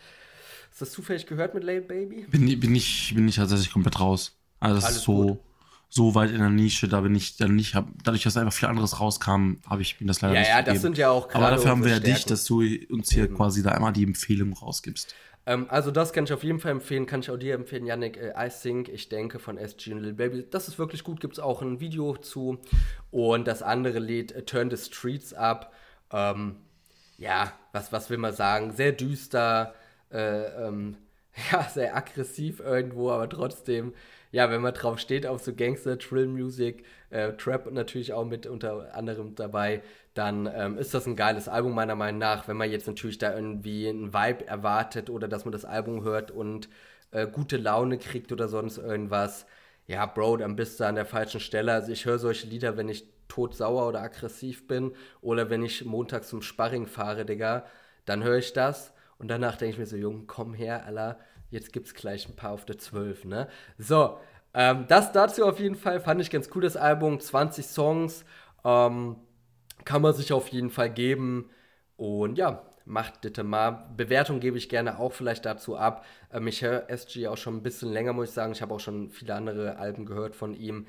Speaker 2: Hast du das zufällig gehört mit Late Baby?
Speaker 1: Bin, bin, ich, bin ich tatsächlich komplett raus. Also das Alles ist so, so weit in der Nische, da bin ich dann nicht, hab, dadurch, dass einfach viel anderes rauskam, habe ich mir das leider
Speaker 2: ja,
Speaker 1: nicht
Speaker 2: Ja, ja, das sind ja auch
Speaker 1: Aber dafür haben wir ja dich, dass du uns hier Eben. quasi da einmal die Empfehlung rausgibst.
Speaker 2: Ähm, also das kann ich auf jeden Fall empfehlen, kann ich auch dir empfehlen, Yannick. Äh, I Think, ich denke von SG und Lil Baby. Das ist wirklich gut, gibt es auch ein Video zu. Und das andere Lied, äh, Turn the Streets Up. Ähm, ja, was, was will man sagen? Sehr düster, äh, ähm, ja, sehr aggressiv irgendwo, aber trotzdem ja, wenn man drauf steht auf so Gangster, Trill Music, äh, Trap natürlich auch mit unter anderem dabei, dann ähm, ist das ein geiles Album meiner Meinung nach. Wenn man jetzt natürlich da irgendwie einen Vibe erwartet oder dass man das Album hört und äh, gute Laune kriegt oder sonst irgendwas, ja, Bro, dann bist du an der falschen Stelle. Also ich höre solche Lieder, wenn ich todsauer oder aggressiv bin oder wenn ich montags zum Sparring fahre, Digga, dann höre ich das und danach denke ich mir so, Junge, komm her, Alter, Jetzt gibt es gleich ein paar auf der 12, ne? So, ähm, das dazu auf jeden Fall fand ich ganz cool, das Album. 20 Songs. Ähm, kann man sich auf jeden Fall geben. Und ja, macht bitte mal. Bewertung gebe ich gerne auch vielleicht dazu ab. Ähm, ich höre SG auch schon ein bisschen länger, muss ich sagen. Ich habe auch schon viele andere Alben gehört von ihm.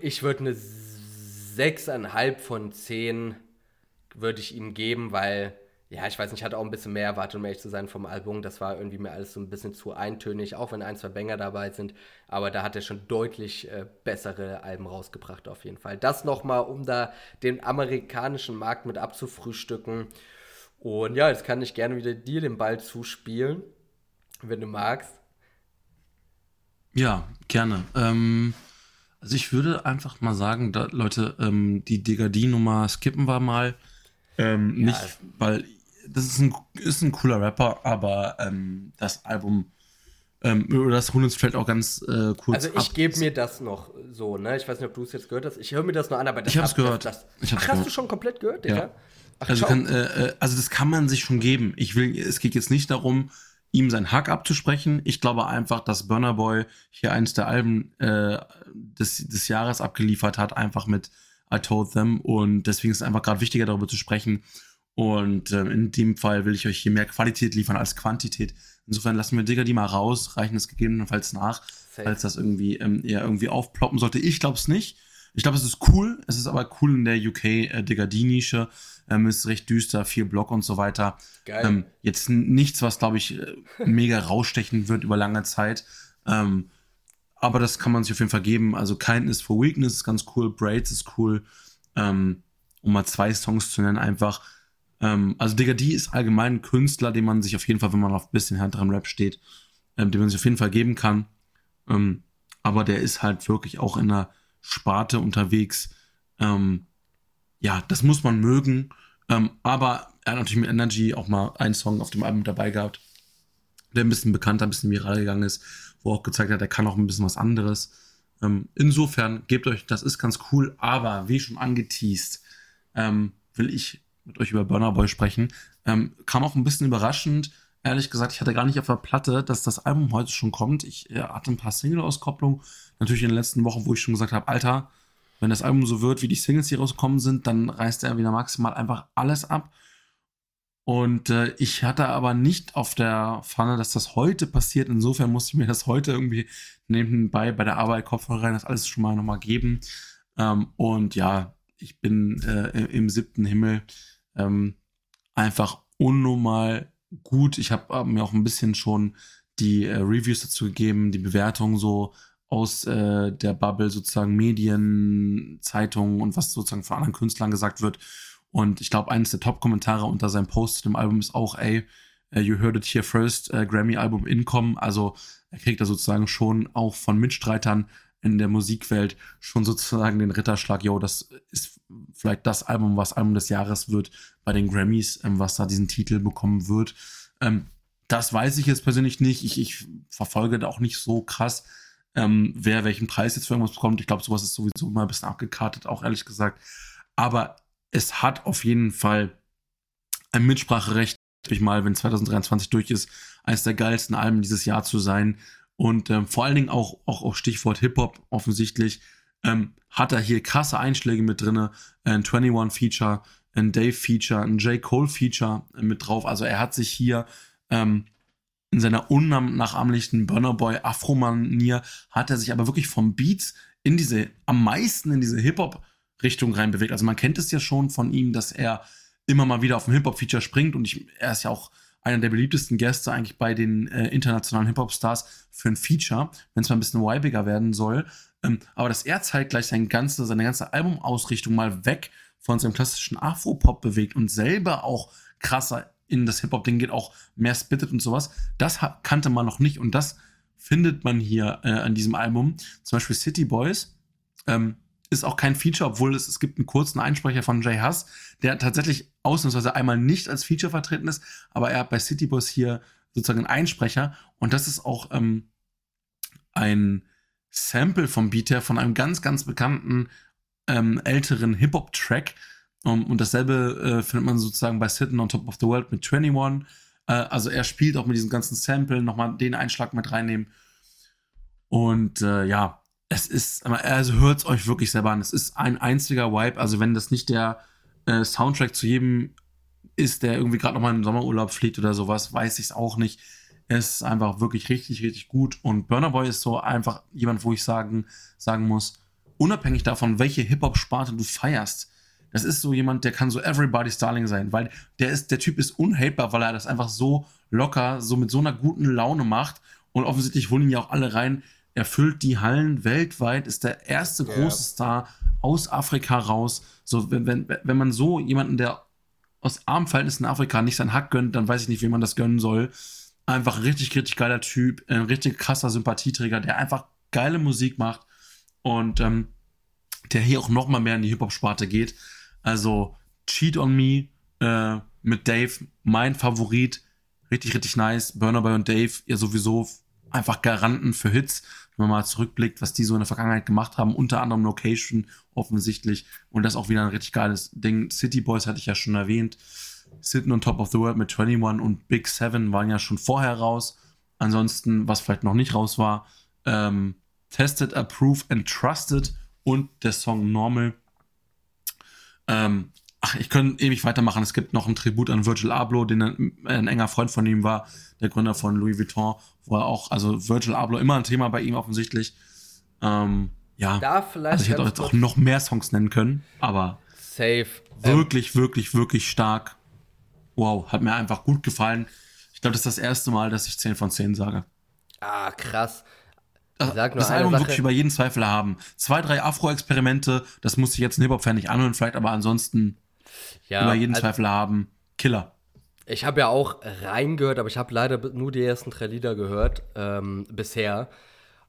Speaker 2: Ich würde eine 6,5 von 10 würde ich ihm geben, weil ja, ich weiß nicht, ich hatte auch ein bisschen mehr erwartet, um ehrlich zu sein, vom Album. Das war irgendwie mir alles so ein bisschen zu eintönig, auch wenn ein, zwei Banger dabei sind. Aber da hat er schon deutlich äh, bessere Alben rausgebracht, auf jeden Fall. Das nochmal, um da den amerikanischen Markt mit abzufrühstücken. Und ja, jetzt kann ich gerne wieder dir den Ball zuspielen, wenn du magst.
Speaker 1: Ja, gerne. Ähm, also ich würde einfach mal sagen, da, Leute, ähm, die Degadie-Nummer skippen wir mal Ähm, ja. Nicht, weil das ist ein, ist ein cooler Rapper, aber ähm, das Album ähm, oder das holen uns vielleicht auch ganz äh, kurz
Speaker 2: Also ich gebe mir das noch so, ne? Ich weiß nicht, ob du es jetzt gehört hast. Ich höre mir das noch an, aber das
Speaker 1: Ich hab's gehört.
Speaker 2: Das, das, ach,
Speaker 1: gehört.
Speaker 2: hast du schon komplett gehört, Digga?
Speaker 1: Ja. Ach, also, kann, äh, äh, also das kann man sich schon geben. Ich will, es geht jetzt nicht darum, ihm seinen Hack abzusprechen. Ich glaube einfach, dass Burner Boy hier eines der Alben äh, des, des Jahres abgeliefert hat, einfach mit I Told Them. Und deswegen ist es einfach gerade wichtiger, darüber zu sprechen. Und äh, in dem Fall will ich euch hier mehr Qualität liefern als Quantität. Insofern lassen wir Digger die mal raus, reichen es gegebenenfalls nach, Safe. falls das irgendwie ähm, eher irgendwie aufploppen sollte. Ich glaube es nicht. Ich glaube, es ist cool. Es ist aber cool in der UK äh, Digger D-Nische. Ähm, ist recht düster, viel Block und so weiter.
Speaker 2: Geil.
Speaker 1: Ähm, jetzt nichts, was, glaube ich, äh, mega rausstechen wird über lange Zeit. Ähm, aber das kann man sich auf jeden Fall geben. Also Kindness for Weakness ist ganz cool, Braids ist cool. Ähm, um mal zwei Songs zu nennen, einfach. Ähm, also Digga D ist allgemein ein Künstler, den man sich auf jeden Fall, wenn man auf ein bisschen härteren Rap steht, ähm, den man sich auf jeden Fall geben kann. Ähm, aber der ist halt wirklich auch in einer Sparte unterwegs. Ähm, ja, das muss man mögen. Ähm, aber er hat natürlich mit Energy auch mal einen Song auf dem Album dabei gehabt, der ein bisschen bekannter, ein bisschen viral gegangen ist, wo auch gezeigt hat, er kann auch ein bisschen was anderes. Ähm, insofern, gebt euch, das ist ganz cool, aber wie schon angeteased, will ich mit euch über Burner Boy sprechen. Ähm, kam auch ein bisschen überraschend. Ehrlich gesagt, ich hatte gar nicht auf der Platte, dass das Album heute schon kommt. Ich äh, hatte ein paar Single-Auskopplungen. Natürlich in den letzten Wochen, wo ich schon gesagt habe, Alter, wenn das Album so wird, wie die Singles, die rausgekommen sind, dann reißt er wieder maximal einfach alles ab. Und äh, ich hatte aber nicht auf der Pfanne, dass das heute passiert. Insofern musste ich mir das heute irgendwie nebenbei bei der Arbeit Kopfhörer rein, das alles schon mal nochmal geben. Ähm, und ja, ich bin äh, im siebten Himmel ähm, einfach unnormal gut. Ich habe mir auch ein bisschen schon die äh, Reviews dazu gegeben, die Bewertungen so aus äh, der Bubble sozusagen Medien, Zeitungen und was sozusagen von anderen Künstlern gesagt wird. Und ich glaube, eines der Top-Kommentare unter seinem Post zu dem Album ist auch, ey, uh, you heard it here first, uh, Grammy-Album Income. Also er kriegt da sozusagen schon auch von Mitstreitern in der Musikwelt schon sozusagen den Ritterschlag, yo, das ist vielleicht das Album, was Album des Jahres wird bei den Grammys, ähm, was da diesen Titel bekommen wird. Ähm, das weiß ich jetzt persönlich nicht. Ich, ich verfolge da auch nicht so krass ähm, wer welchen Preis jetzt für irgendwas bekommt. Ich glaube, sowas ist sowieso immer ein bisschen abgekartet, auch ehrlich gesagt. Aber es hat auf jeden Fall ein Mitspracherecht, ich mal, wenn 2023 durch ist, eines der geilsten Alben dieses Jahr zu sein. Und ähm, vor allen Dingen auch, auch, auch Stichwort Hip-Hop offensichtlich, ähm, hat er hier krasse Einschläge mit drin. Ein 21-Feature, ein Dave-Feature, ein J. Cole-Feature mit drauf. Also er hat sich hier ähm, in seiner unnachahmlichen Burner Boy Afro-Manier hat er sich aber wirklich vom Beats in diese, am meisten in diese Hip-Hop-Richtung reinbewegt. Also man kennt es ja schon von ihm, dass er immer mal wieder auf ein Hip-Hop-Feature springt und ich, er ist ja auch einer der beliebtesten Gäste eigentlich bei den äh, internationalen Hip-Hop-Stars für ein Feature, wenn es mal ein bisschen weibiger werden soll. Ähm, aber dass er zeitgleich sein ganze, seine ganze Albumausrichtung mal weg von seinem klassischen Afro-Pop bewegt und selber auch krasser in das Hip-Hop-Ding geht, auch mehr spittet und sowas. Das kannte man noch nicht und das findet man hier äh, an diesem Album. Zum Beispiel City Boys ähm, ist auch kein Feature, obwohl es, es gibt einen kurzen Einsprecher von Jay Huss, der tatsächlich ausnahmsweise einmal nicht als Feature vertreten ist, aber er hat bei City Boys hier sozusagen einen Einsprecher und das ist auch ähm, ein Sample vom Beat her von einem ganz, ganz bekannten ähm, älteren Hip-Hop-Track, um, und dasselbe äh, findet man sozusagen bei Sitting on Top of the World mit 21. Äh, also er spielt auch mit diesem ganzen Sample, nochmal den Einschlag mit reinnehmen. Und äh, ja, es ist, also hört es euch wirklich selber an. Es ist ein einziger Vibe. Also wenn das nicht der äh, Soundtrack zu jedem ist, der irgendwie gerade nochmal in den Sommerurlaub fliegt oder sowas, weiß ich es auch nicht. Es ist einfach wirklich richtig, richtig gut. Und Burner Boy ist so einfach jemand, wo ich sagen, sagen muss, unabhängig davon, welche Hip-Hop-Sparte du feierst, das ist so jemand, der kann so Everybody's Darling sein, weil der ist, der Typ ist unhatebar, weil er das einfach so locker, so mit so einer guten Laune macht. Und offensichtlich holen ihn ja auch alle rein. Er füllt die Hallen weltweit, ist der erste große yeah. Star aus Afrika raus. So, wenn, wenn, wenn man so jemanden, der aus armen Verhältnissen in Afrika nicht seinen Hack gönnt, dann weiß ich nicht, wie man das gönnen soll. Einfach ein richtig, richtig geiler Typ, ein richtig krasser Sympathieträger, der einfach geile Musik macht und ähm, der hier auch noch mal mehr in die Hip-Hop-Sparte geht. Also Cheat on Me äh, mit Dave, mein Favorit. Richtig, richtig nice. Burner Boy und Dave, ja sowieso einfach Garanten für Hits, wenn man mal zurückblickt, was die so in der Vergangenheit gemacht haben, unter anderem Location offensichtlich und das auch wieder ein richtig geiles Ding. City Boys hatte ich ja schon erwähnt. Sitting on Top of the World mit 21 und Big Seven waren ja schon vorher raus. Ansonsten, was vielleicht noch nicht raus war, ähm, Tested, Approved and Trusted und der Song Normal. Ähm, ach, ich könnte ewig weitermachen. Es gibt noch ein Tribut an Virgil Abloh, den ein, ein, enger Freund von ihm war, der Gründer von Louis Vuitton, wo er auch, also Virgil Abloh immer ein Thema bei ihm offensichtlich. Ähm, ja,
Speaker 2: da vielleicht
Speaker 1: also ich hätte jetzt auch noch mehr Songs nennen können, aber
Speaker 2: safe.
Speaker 1: Wirklich, ähm, wirklich, wirklich stark. Wow, hat mir einfach gut gefallen. Ich glaube, das ist das erste Mal, dass ich 10 von 10 sage.
Speaker 2: Ah, krass.
Speaker 1: Ich sag nur das Album Sache. wirklich über jeden Zweifel haben. Zwei, drei Afro-Experimente, das muss ich jetzt ein Hip-Hop-Fan nicht anhören, vielleicht, aber ansonsten ja, über jeden also, Zweifel haben. Killer.
Speaker 2: Ich habe ja auch reingehört, aber ich habe leider nur die ersten drei Lieder gehört ähm, bisher.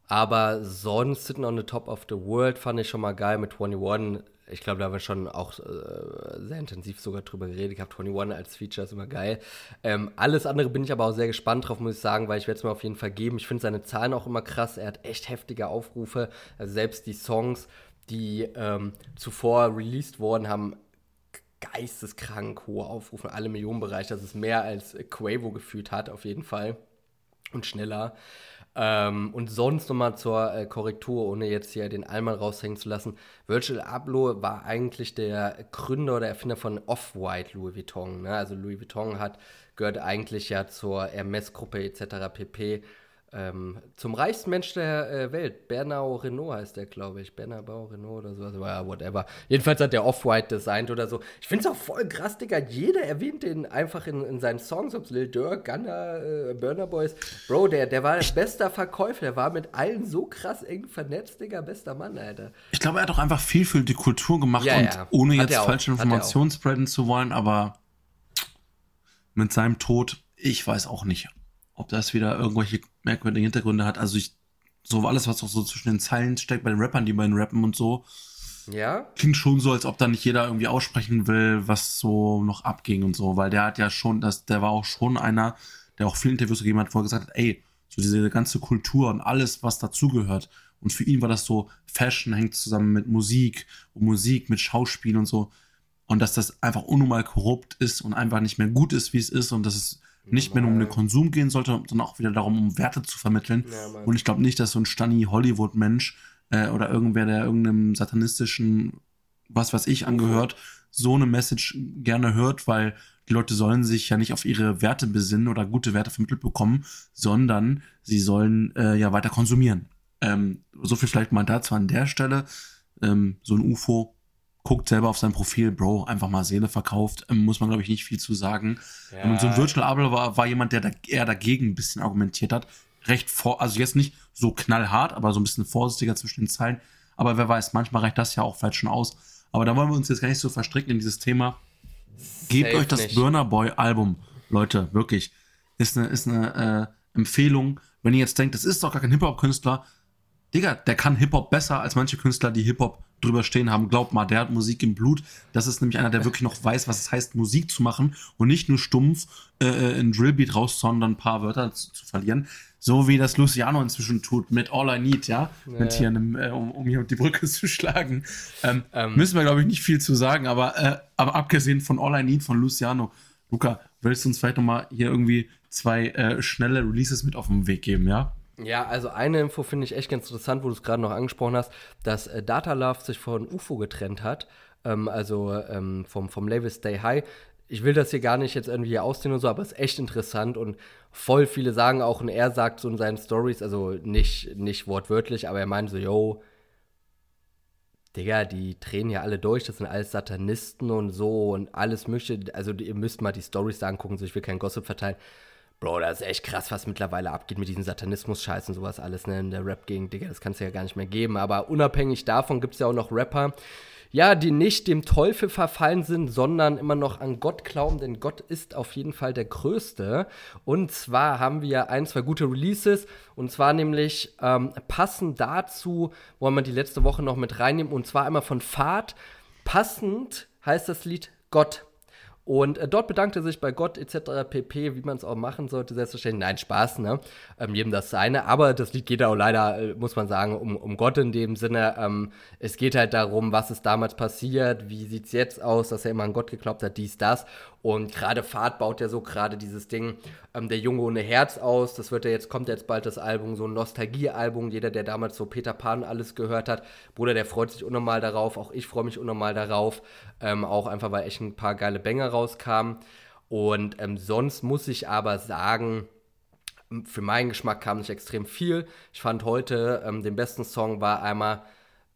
Speaker 2: Aber sonst Sitting on the Top of the World fand ich schon mal geil mit 21 ich glaube, da haben wir schon auch äh, sehr intensiv sogar drüber geredet. Ich habe 21 als Feature, ist immer geil. Ähm, alles andere bin ich aber auch sehr gespannt drauf, muss ich sagen, weil ich werde es mir auf jeden Fall geben. Ich finde seine Zahlen auch immer krass. Er hat echt heftige Aufrufe. Also selbst die Songs, die ähm, zuvor released wurden, haben geisteskrank hohe Aufrufe in alle Millionenbereiche. Das ist mehr als Quavo gefühlt hat, auf jeden Fall. Und schneller. Ähm, und sonst nochmal zur äh, Korrektur, ohne jetzt hier den Allmann raushängen zu lassen. Virgil Abloh war eigentlich der Gründer oder Erfinder von Off-White Louis Vuitton. Ne? Also Louis Vuitton hat, gehört eigentlich ja zur Hermes-Gruppe etc. pp ähm, zum reichsten Mensch der äh, Welt. Bernard Renault heißt der, glaube ich. Bernard Bau Renault oder sowas. Ja, whatever. Jedenfalls hat der Off-White designt oder so. Ich finde es auch voll krass, Digga. Jeder erwähnt den einfach in, in seinen Songs, ob es Lil Durk, Gunner, äh, Burner Boys. Bro, der, der war bester Verkäufer. Der war mit allen so krass eng vernetzt, Digga. Bester Mann, Alter.
Speaker 1: Ich glaube, er hat auch einfach viel für die Kultur gemacht ja, und ja. ohne hat jetzt falsche Informationen spreaden zu wollen, aber mit seinem Tod, ich weiß auch nicht ob das wieder irgendwelche merkwürdigen Hintergründe hat. Also ich, so alles, was auch so zwischen den Zeilen steckt bei den Rappern, die bei den rappen und so.
Speaker 2: Ja.
Speaker 1: Klingt schon so, als ob da nicht jeder irgendwie aussprechen will, was so noch abging und so, weil der hat ja schon, das, der war auch schon einer, der auch viele Interviews gegeben hat, wo er gesagt hat, ey, so diese ganze Kultur und alles, was dazugehört. Und für ihn war das so, Fashion hängt zusammen mit Musik und Musik mit Schauspiel und so. Und dass das einfach unnormal korrupt ist und einfach nicht mehr gut ist, wie es ist und dass es nicht mehr nur um den Konsum gehen sollte, sondern auch wieder darum, um Werte zu vermitteln. Ja, und ich glaube nicht, dass so ein Stunny Hollywood-Mensch äh, oder irgendwer, der irgendeinem satanistischen, was weiß ich, angehört, so eine Message gerne hört, weil die Leute sollen sich ja nicht auf ihre Werte besinnen oder gute Werte vermittelt bekommen, sondern sie sollen äh, ja weiter konsumieren. Ähm, so viel vielleicht mal dazu an der Stelle. Ähm, so ein UFO guckt selber auf sein Profil, Bro, einfach mal Seele verkauft, ähm, muss man, glaube ich, nicht viel zu sagen. Ja. Und so ein Virtual Abel war, war jemand, der da eher dagegen ein bisschen argumentiert hat. Recht vor, also jetzt nicht so knallhart, aber so ein bisschen vorsichtiger zwischen den Zeilen. Aber wer weiß, manchmal reicht das ja auch vielleicht schon aus. Aber da wollen wir uns jetzt gar nicht so verstricken in dieses Thema. Gebt euch das nicht. Burner Boy Album, Leute, wirklich. Ist eine, ist eine äh, Empfehlung. Wenn ihr jetzt denkt, das ist doch gar kein Hip-Hop-Künstler, Digga, der kann Hip-Hop besser als manche Künstler, die Hip-Hop drüber stehen haben. Glaubt mal, der hat Musik im Blut. Das ist nämlich einer, der wirklich noch weiß, was es heißt, Musik zu machen und nicht nur stumpf äh, äh in Drillbeat rauszuhauen, dann ein paar Wörter zu, zu, verlieren. So wie das Luciano inzwischen tut mit All I Need, ja? ja. Mit hier einem, äh, um, um, hier die Brücke zu schlagen. Ähm, ähm. Müssen wir, glaube ich, nicht viel zu sagen, aber, äh, aber abgesehen von All I Need von Luciano, Luca, willst du uns vielleicht nochmal hier irgendwie zwei äh, schnelle Releases mit auf den Weg geben, ja?
Speaker 2: Ja, also eine Info finde ich echt ganz interessant, wo du es gerade noch angesprochen hast, dass äh, Data Love sich von UFO getrennt hat, ähm, also ähm, vom, vom Label Stay High. Ich will das hier gar nicht jetzt irgendwie ausdehnen und so, aber es ist echt interessant und voll viele sagen auch, und er sagt so in seinen Stories, also nicht, nicht wortwörtlich, aber er meint so, yo, Digga, die drehen ja alle durch, das sind alles Satanisten und so und alles möchte, also ihr müsst mal die Stories da angucken, so ich will kein Gossip verteilen. Bro, das ist echt krass, was mittlerweile abgeht mit diesem Satanismus-Scheiß und sowas alles, ne? In der Rap-Gegend, Digga, das kannst du ja gar nicht mehr geben. Aber unabhängig davon gibt es ja auch noch Rapper, ja, die nicht dem Teufel verfallen sind, sondern immer noch an Gott glauben, denn Gott ist auf jeden Fall der Größte. Und zwar haben wir ein, zwei gute Releases und zwar nämlich ähm, passend dazu, wollen wir die letzte Woche noch mit reinnehmen und zwar einmal von Fahrt. Passend heißt das Lied Gott Und äh, dort bedankte sich bei Gott etc. pp, wie man es auch machen sollte, selbstverständlich. Nein, Spaß, ne? Ähm, jedem das seine. Aber das Lied geht auch leider, äh, muss man sagen, um, um Gott in dem Sinne. Ähm, es geht halt darum, was ist damals passiert, wie sieht es jetzt aus, dass er immer an Gott geglaubt hat, dies, das. Und gerade Fahrt baut ja so gerade dieses Ding, ähm, der Junge ohne Herz aus. Das wird ja jetzt, kommt jetzt bald das Album, so ein Nostalgie-Album. Jeder, der damals so Peter Pan alles gehört hat, Bruder, der freut sich unnormal darauf. Auch ich freue mich unnormal darauf. Ähm, auch einfach, weil echt ein paar geile Banger rauskamen. Und ähm, sonst muss ich aber sagen, für meinen Geschmack kam nicht extrem viel. Ich fand heute, ähm, den besten Song war einmal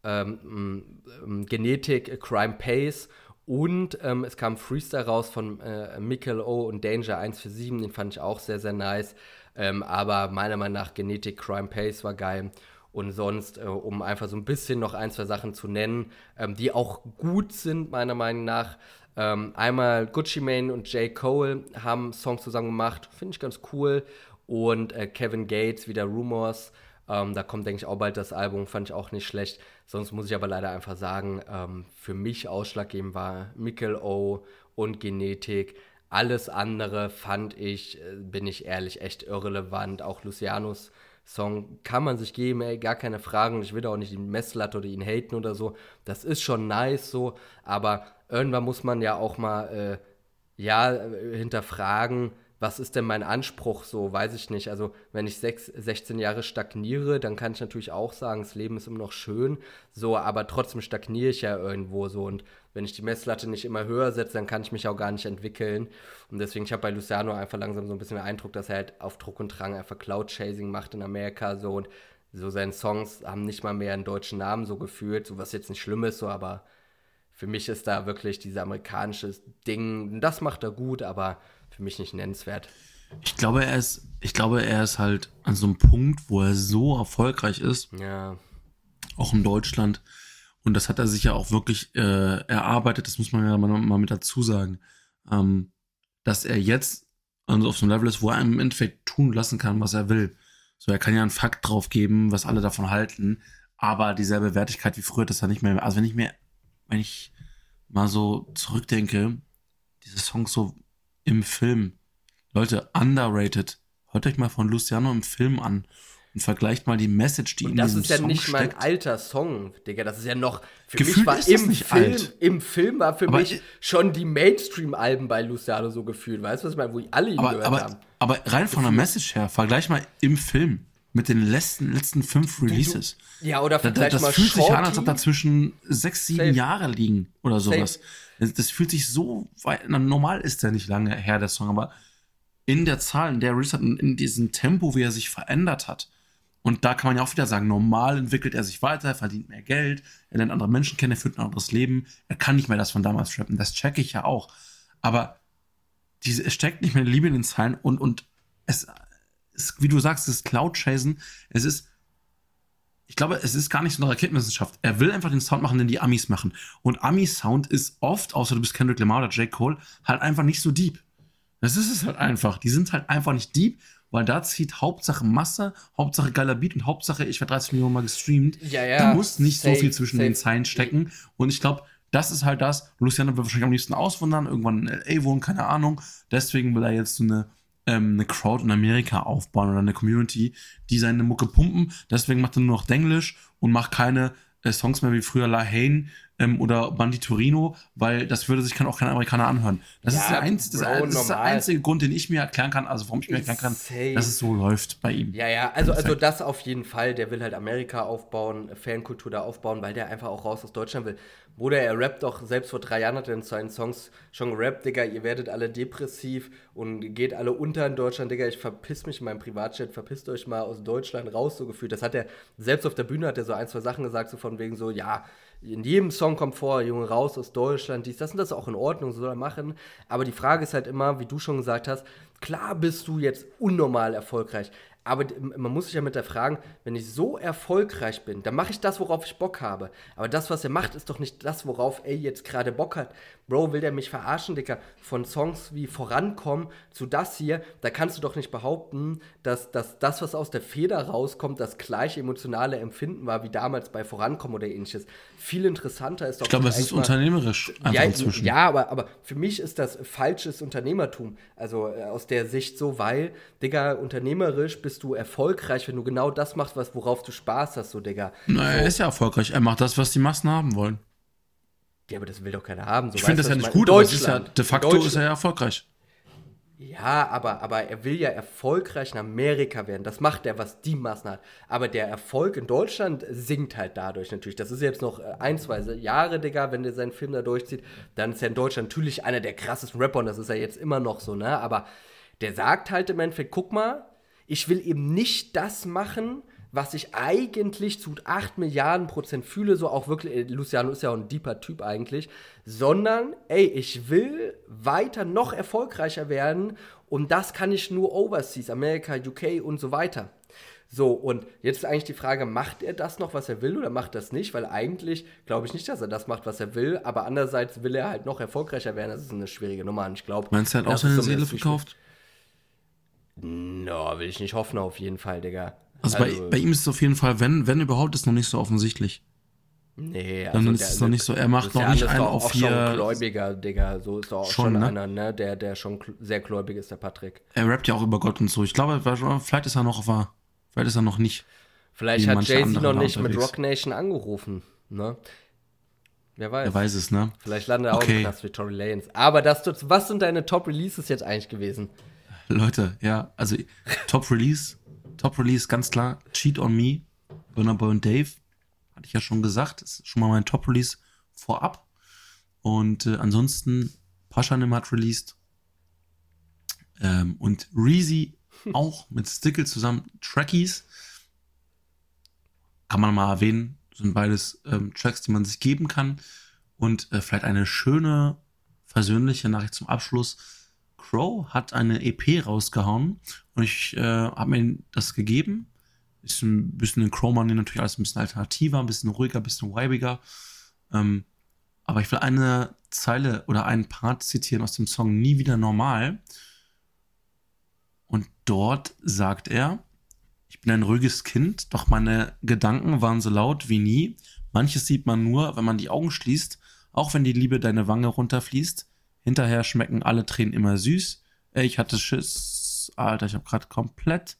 Speaker 2: ähm, Genetik Crime Pace und ähm, es kam Freestyle raus von äh, Mikkel O und Danger 147, den fand ich auch sehr, sehr nice. Ähm, aber meiner Meinung nach Genetik Crime Pace war geil. Und sonst, äh, um einfach so ein bisschen noch ein, zwei Sachen zu nennen, ähm, die auch gut sind, meiner Meinung nach. Ähm, einmal Gucci Mane und J. Cole haben Songs zusammen gemacht, finde ich ganz cool. Und äh, Kevin Gates, wieder Rumors. Ähm, da kommt, denke ich, auch bald das Album, fand ich auch nicht schlecht. Sonst muss ich aber leider einfach sagen, ähm, für mich ausschlaggebend war Mikkel O und Genetik. Alles andere fand ich, äh, bin ich ehrlich, echt irrelevant. Auch Lucianos Song kann man sich geben, ey, gar keine Fragen. Ich will da auch nicht die Messlatte oder ihn haten oder so. Das ist schon nice so, aber irgendwann muss man ja auch mal, äh, ja, äh, hinterfragen, was ist denn mein Anspruch so, weiß ich nicht. Also wenn ich sechs, 16 Jahre stagniere, dann kann ich natürlich auch sagen, das Leben ist immer noch schön, so, aber trotzdem stagniere ich ja irgendwo so. Und wenn ich die Messlatte nicht immer höher setze, dann kann ich mich auch gar nicht entwickeln. Und deswegen, ich habe bei Luciano einfach langsam so ein bisschen den Eindruck, dass er halt auf Druck und Drang einfach Cloud-Chasing macht in Amerika so. Und so seine Songs haben nicht mal mehr einen deutschen Namen so gefühlt, so was jetzt nicht schlimm ist, so, aber für mich ist da wirklich dieses amerikanische Ding, das macht er gut, aber für mich nicht nennenswert.
Speaker 1: Ich glaube, er ist, ich glaube, er ist halt an so einem Punkt, wo er so erfolgreich ist.
Speaker 2: Ja.
Speaker 1: Auch in Deutschland. Und das hat er sich ja auch wirklich äh, erarbeitet, das muss man ja mal, mal mit dazu sagen. Ähm, dass er jetzt also auf so einem Level ist, wo er im Endeffekt tun lassen kann, was er will. So, er kann ja einen Fakt drauf geben, was alle davon halten, aber dieselbe Wertigkeit wie früher, das er nicht mehr. Also wenn ich mir, wenn ich mal so zurückdenke, diese Songs so im Film. Leute, underrated. Hört euch mal von Luciano im Film an und vergleicht mal die Message, die und in diesem Song
Speaker 2: Das ist ja nicht
Speaker 1: steckt.
Speaker 2: mein alter Song, Digga. Das ist ja noch.
Speaker 1: Für Gefühlt mich war im Film, alt.
Speaker 2: im Film war für aber mich schon die Mainstream-Alben bei Luciano so gefühlt. Weißt du, was ich meine? Wo alle ihn
Speaker 1: aber,
Speaker 2: gehört
Speaker 1: aber,
Speaker 2: haben.
Speaker 1: Aber rein von der Message her, vergleich mal im Film mit den letzten, letzten fünf Releases.
Speaker 2: Ja, oder vergleich
Speaker 1: das, das
Speaker 2: mal
Speaker 1: fühlt
Speaker 2: Shorty.
Speaker 1: sich an, als ob dazwischen sechs, sieben
Speaker 2: Safe.
Speaker 1: Jahre liegen oder sowas. Das, das fühlt sich so weit, na, normal ist der nicht lange her, der Song, aber in der Zahl, in der Release hat, in, in diesem Tempo, wie er sich verändert hat. Und da kann man ja auch wieder sagen, normal entwickelt er sich weiter, er verdient mehr Geld, er lernt andere Menschen kennen, er führt ein anderes Leben, er kann nicht mehr das von damals rappen, das checke ich ja auch. Aber diese, es steckt nicht mehr Liebe in den Zeilen und, und es ist, wie du sagst, es ist Cloud-Chasen, es ist, ich glaube, es ist gar nicht so eine Raketenwissenschaft. Er will einfach den Sound machen, den die Amis machen. Und Ami-Sound ist oft, außer du bist Kendrick Lamar oder J. Cole, halt einfach nicht so deep. Das ist es halt einfach. Die sind halt einfach nicht deep, weil da zieht Hauptsache Masse, Hauptsache geiler Beat und Hauptsache, ich werde 30 Millionen Mal gestreamt.
Speaker 2: Ja, ja.
Speaker 1: Da muss nicht
Speaker 2: Safe,
Speaker 1: so viel zwischen
Speaker 2: safe.
Speaker 1: den Zeilen stecken. Und ich glaube, das ist halt das. Luciano wird wahrscheinlich am liebsten auswandern, irgendwann in L.A. wohnen, keine Ahnung. Deswegen will er jetzt so eine, ähm, eine Crowd in Amerika aufbauen oder eine Community, die seine Mucke pumpen. Deswegen macht er nur noch Denglisch und macht keine äh, Songs mehr wie früher La Haine ähm, oder Banditorino, weil das würde sich kann auch kein Amerikaner anhören. Das,
Speaker 2: Ja,
Speaker 1: ist, der einz
Speaker 2: Bro,
Speaker 1: das ist der einzige Grund, den ich mir erklären kann, also warum ich mir erklären kann,
Speaker 2: Safe.
Speaker 1: dass es so läuft bei ihm.
Speaker 2: Ja, ja, also, also das auf jeden Fall. Der will halt Amerika aufbauen, Fankultur da aufbauen, weil der einfach auch raus aus Deutschland will. Bruder, er rappt doch, selbst vor drei Jahren hat er in seinen Songs schon gerappt, Digga, ihr werdet alle depressiv und geht alle unter in Deutschland, Digga, ich verpiss mich in meinem Privatchat, verpisst euch mal aus Deutschland raus, so gefühlt. Das hat er, selbst auf der Bühne hat er so ein, zwei Sachen gesagt, so von wegen so, ja, in jedem Song kommt vor, Junge, raus aus Deutschland, dies, das und das auch in Ordnung, so soll er machen. Aber die Frage ist halt immer, wie du schon gesagt hast, klar bist du jetzt unnormal erfolgreich. Aber man muss sich ja mit der fragen, wenn ich so erfolgreich bin, dann mache ich das, worauf ich Bock habe. Aber das, was er macht, ist doch nicht das, worauf er jetzt gerade Bock hat. Bro, will der mich verarschen, Dicker? Von Songs wie Vorankommen zu das hier, da kannst du doch nicht behaupten, dass, dass das, was aus der Feder rauskommt, das gleiche emotionale Empfinden war wie damals bei Vorankommen oder ähnliches. Viel interessanter ist doch.
Speaker 1: Ich glaube, es ist unternehmerisch
Speaker 2: einfach ja, inzwischen. Ja, aber, aber für mich ist das falsches Unternehmertum. Also äh, aus der Sicht so, weil, Digga, unternehmerisch bist du erfolgreich, wenn du genau das machst, was, worauf du Spaß hast, so, Digga.
Speaker 1: Na, so. er ist ja erfolgreich. Er macht das, was die Massen haben wollen.
Speaker 2: Ja, aber das will doch keiner haben. So,
Speaker 1: ich finde das ja nicht gut, aber ja, de facto ist er ja erfolgreich.
Speaker 2: Ja, aber, aber er will ja erfolgreich in Amerika werden. Das macht er, was die Massen hat. Aber der Erfolg in Deutschland sinkt halt dadurch natürlich. Das ist jetzt noch äh, ein, zwei Jahre, Digga, wenn der seinen Film da durchzieht. Dann ist er in Deutschland natürlich einer der krassesten Rapper und das ist er jetzt immer noch so, ne? Aber der sagt halt im Endeffekt, guck mal, ich will eben nicht das machen, was ich eigentlich zu 8 Milliarden Prozent fühle, so auch wirklich, äh, Luciano ist ja auch ein deeper Typ eigentlich, sondern, ey, ich will weiter noch erfolgreicher werden und das kann ich nur overseas, Amerika, UK und so weiter. So, und jetzt ist eigentlich die Frage, macht er das noch, was er will, oder macht das nicht? Weil eigentlich glaube ich nicht, dass er das macht, was er will, aber andererseits will er halt noch erfolgreicher werden. Das ist eine schwierige Nummer und ich glaube.
Speaker 1: Meinst du, er hat auch seine Seele verkauft?
Speaker 2: No, will ich nicht hoffen, auf jeden Fall, Digga.
Speaker 1: Also, also bei, bei, ihm ist es auf jeden Fall, wenn, wenn überhaupt, ist noch nicht so offensichtlich.
Speaker 2: Nee,
Speaker 1: also Dann ist es noch nicht so, er macht noch nicht einen auf hier.
Speaker 2: Schon Gläubiger, Digga, so ist doch auch schon, schon ne? einer, ne, der, der schon sehr gläubig ist, der Patrick.
Speaker 1: Er rappt ja auch über Gott und so. Ich glaube, vielleicht ist er noch vielleicht ist er noch nicht.
Speaker 2: Vielleicht hat Jay-Z noch nicht mit Rock Nation angerufen, ne? Wer weiß.
Speaker 1: Wer weiß es, ne?
Speaker 2: Vielleicht landet er okay. auch im Knast wie Tory Lanez. Aber das, was sind deine Top-Releases jetzt eigentlich gewesen?
Speaker 1: Leute, ja, also Top-Release Top Release ganz klar Cheat on Me, Burner Boy und Dave. Hatte ich ja schon gesagt. Das ist schon mal mein Top Release vorab. Und äh, ansonsten Paschanim hat released. Ähm, und Reezy auch mit Stickle zusammen Trackies. Kann man mal erwähnen. Sind beides ähm, Tracks, die man sich geben kann. Und äh, vielleicht eine schöne, versöhnliche Nachricht zum Abschluss. Crow hat eine EP rausgehauen und ich äh, habe mir das gegeben. Ist ein bisschen in Crow Money natürlich alles ein bisschen alternativer, ein bisschen ruhiger, ein bisschen weibiger. Ähm, aber ich will eine Zeile oder einen Part zitieren aus dem Song Nie wieder normal. Und dort sagt er, ich bin ein ruhiges Kind, doch meine Gedanken waren so laut wie nie. Manches sieht man nur, wenn man die Augen schließt, auch wenn die Liebe deine Wange runterfließt. Hinterher schmecken alle Tränen immer süß. Ich hatte Schiss. Alter, ich habe gerade komplett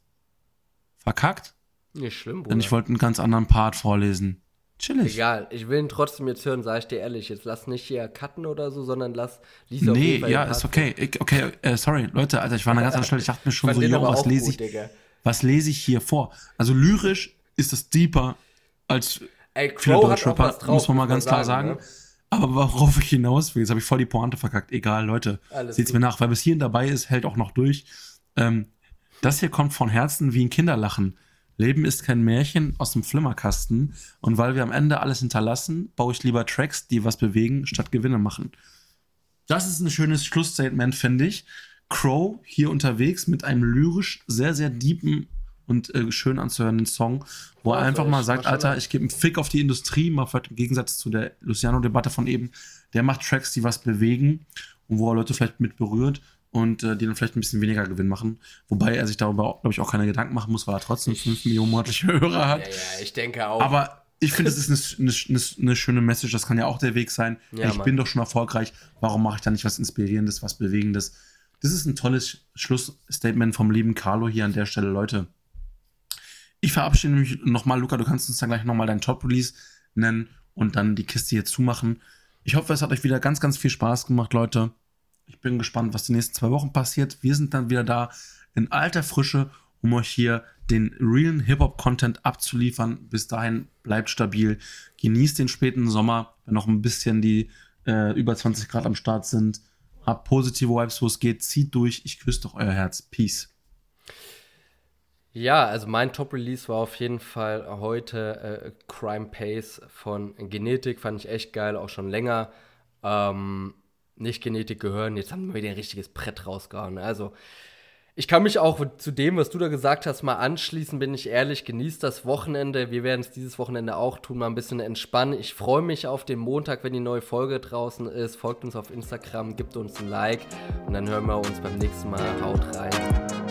Speaker 1: verkackt.
Speaker 2: Nicht schlimm,
Speaker 1: Bruder. Denn ich wollte einen ganz anderen Part vorlesen. Chillig.
Speaker 2: Egal, ich will ihn trotzdem jetzt hören, sag ich dir ehrlich. Jetzt lass nicht hier cutten oder so, sondern lass Lisa
Speaker 1: Nee, ja, ist okay. Ich, okay, äh, sorry, Leute, Alter, ich war an einer ganz anderen Stelle. Ich dachte mir schon so, yo, was lese ich, Digga. was lese ich hier vor? Also lyrisch ist es deeper als
Speaker 2: Ey, Crow Deutschrapper,
Speaker 1: muss man mal ganz klar sagen. sagen. Ne? Aber worauf ich hinaus will, jetzt habe ich voll die Pointe verkackt. Egal, Leute, seht's mir nach. Wer bis hierhin dabei ist, hält auch noch durch. Ähm, das hier kommt von Herzen wie ein Kinderlachen. Leben ist kein Märchen aus dem Flimmerkasten. Und weil wir am Ende alles hinterlassen, baue ich lieber Tracks, die was bewegen, statt Gewinne machen. Das ist ein schönes Schlussstatement, finde ich. Crow hier unterwegs mit einem lyrisch sehr, sehr deepen und äh, schön anzuhörenden Song, wo oh, er einfach mal sagt, Alter, ich gebe einen Fick auf die Industrie, mal vielleicht im Gegensatz zu der Luciano-Debatte von eben, der macht Tracks, die was bewegen und wo er Leute vielleicht mit berührt und äh, die dann vielleicht ein bisschen weniger Gewinn machen. Wobei er sich darüber, glaube ich, auch keine Gedanken machen muss, weil er trotzdem 5 Millionen monatliche Hörer hat.
Speaker 2: Ja, ja, ich denke auch.
Speaker 1: Aber ich finde, das ist eine, eine, eine, schöne Message. Das kann ja auch der Weg sein. Ja, ich Mann. bin doch schon erfolgreich. Warum mache ich da nicht was Inspirierendes, was Bewegendes? Das ist ein tolles Schlussstatement vom lieben Carlo hier an der Stelle, Leute. Ich verabschiede mich nochmal, Luca, du kannst uns dann gleich nochmal deinen Top-Release nennen und dann die Kiste hier zumachen. Ich hoffe, es hat euch wieder ganz, ganz viel Spaß gemacht, Leute. Ich bin gespannt, was die nächsten zwei Wochen passiert. Wir sind dann wieder da in alter Frische, um euch hier den realen Hip-Hop-Content abzuliefern. Bis dahin bleibt stabil. Genießt den späten Sommer, wenn noch ein bisschen die äh, über 20 Grad am Start sind. Habt positive Vibes, wo es geht. Zieht durch. Ich küsse doch euer Herz. Peace.
Speaker 2: Ja, also mein Top-Release war auf jeden Fall heute äh, Crime Pace von Genetik. Fand ich echt geil, auch schon länger. Ähm, nicht Genetik gehören. Jetzt haben wir wieder ein richtiges Brett rausgehauen. Also, Ich kann mich auch zu dem, was du da gesagt hast, mal anschließen, bin ich ehrlich. Genießt das Wochenende. Wir werden es dieses Wochenende auch tun, mal ein bisschen entspannen. Ich freue mich auf den Montag, wenn die neue Folge draußen ist. Folgt uns auf Instagram, gibt uns ein Like und dann hören wir uns beim nächsten Mal. Haut rein.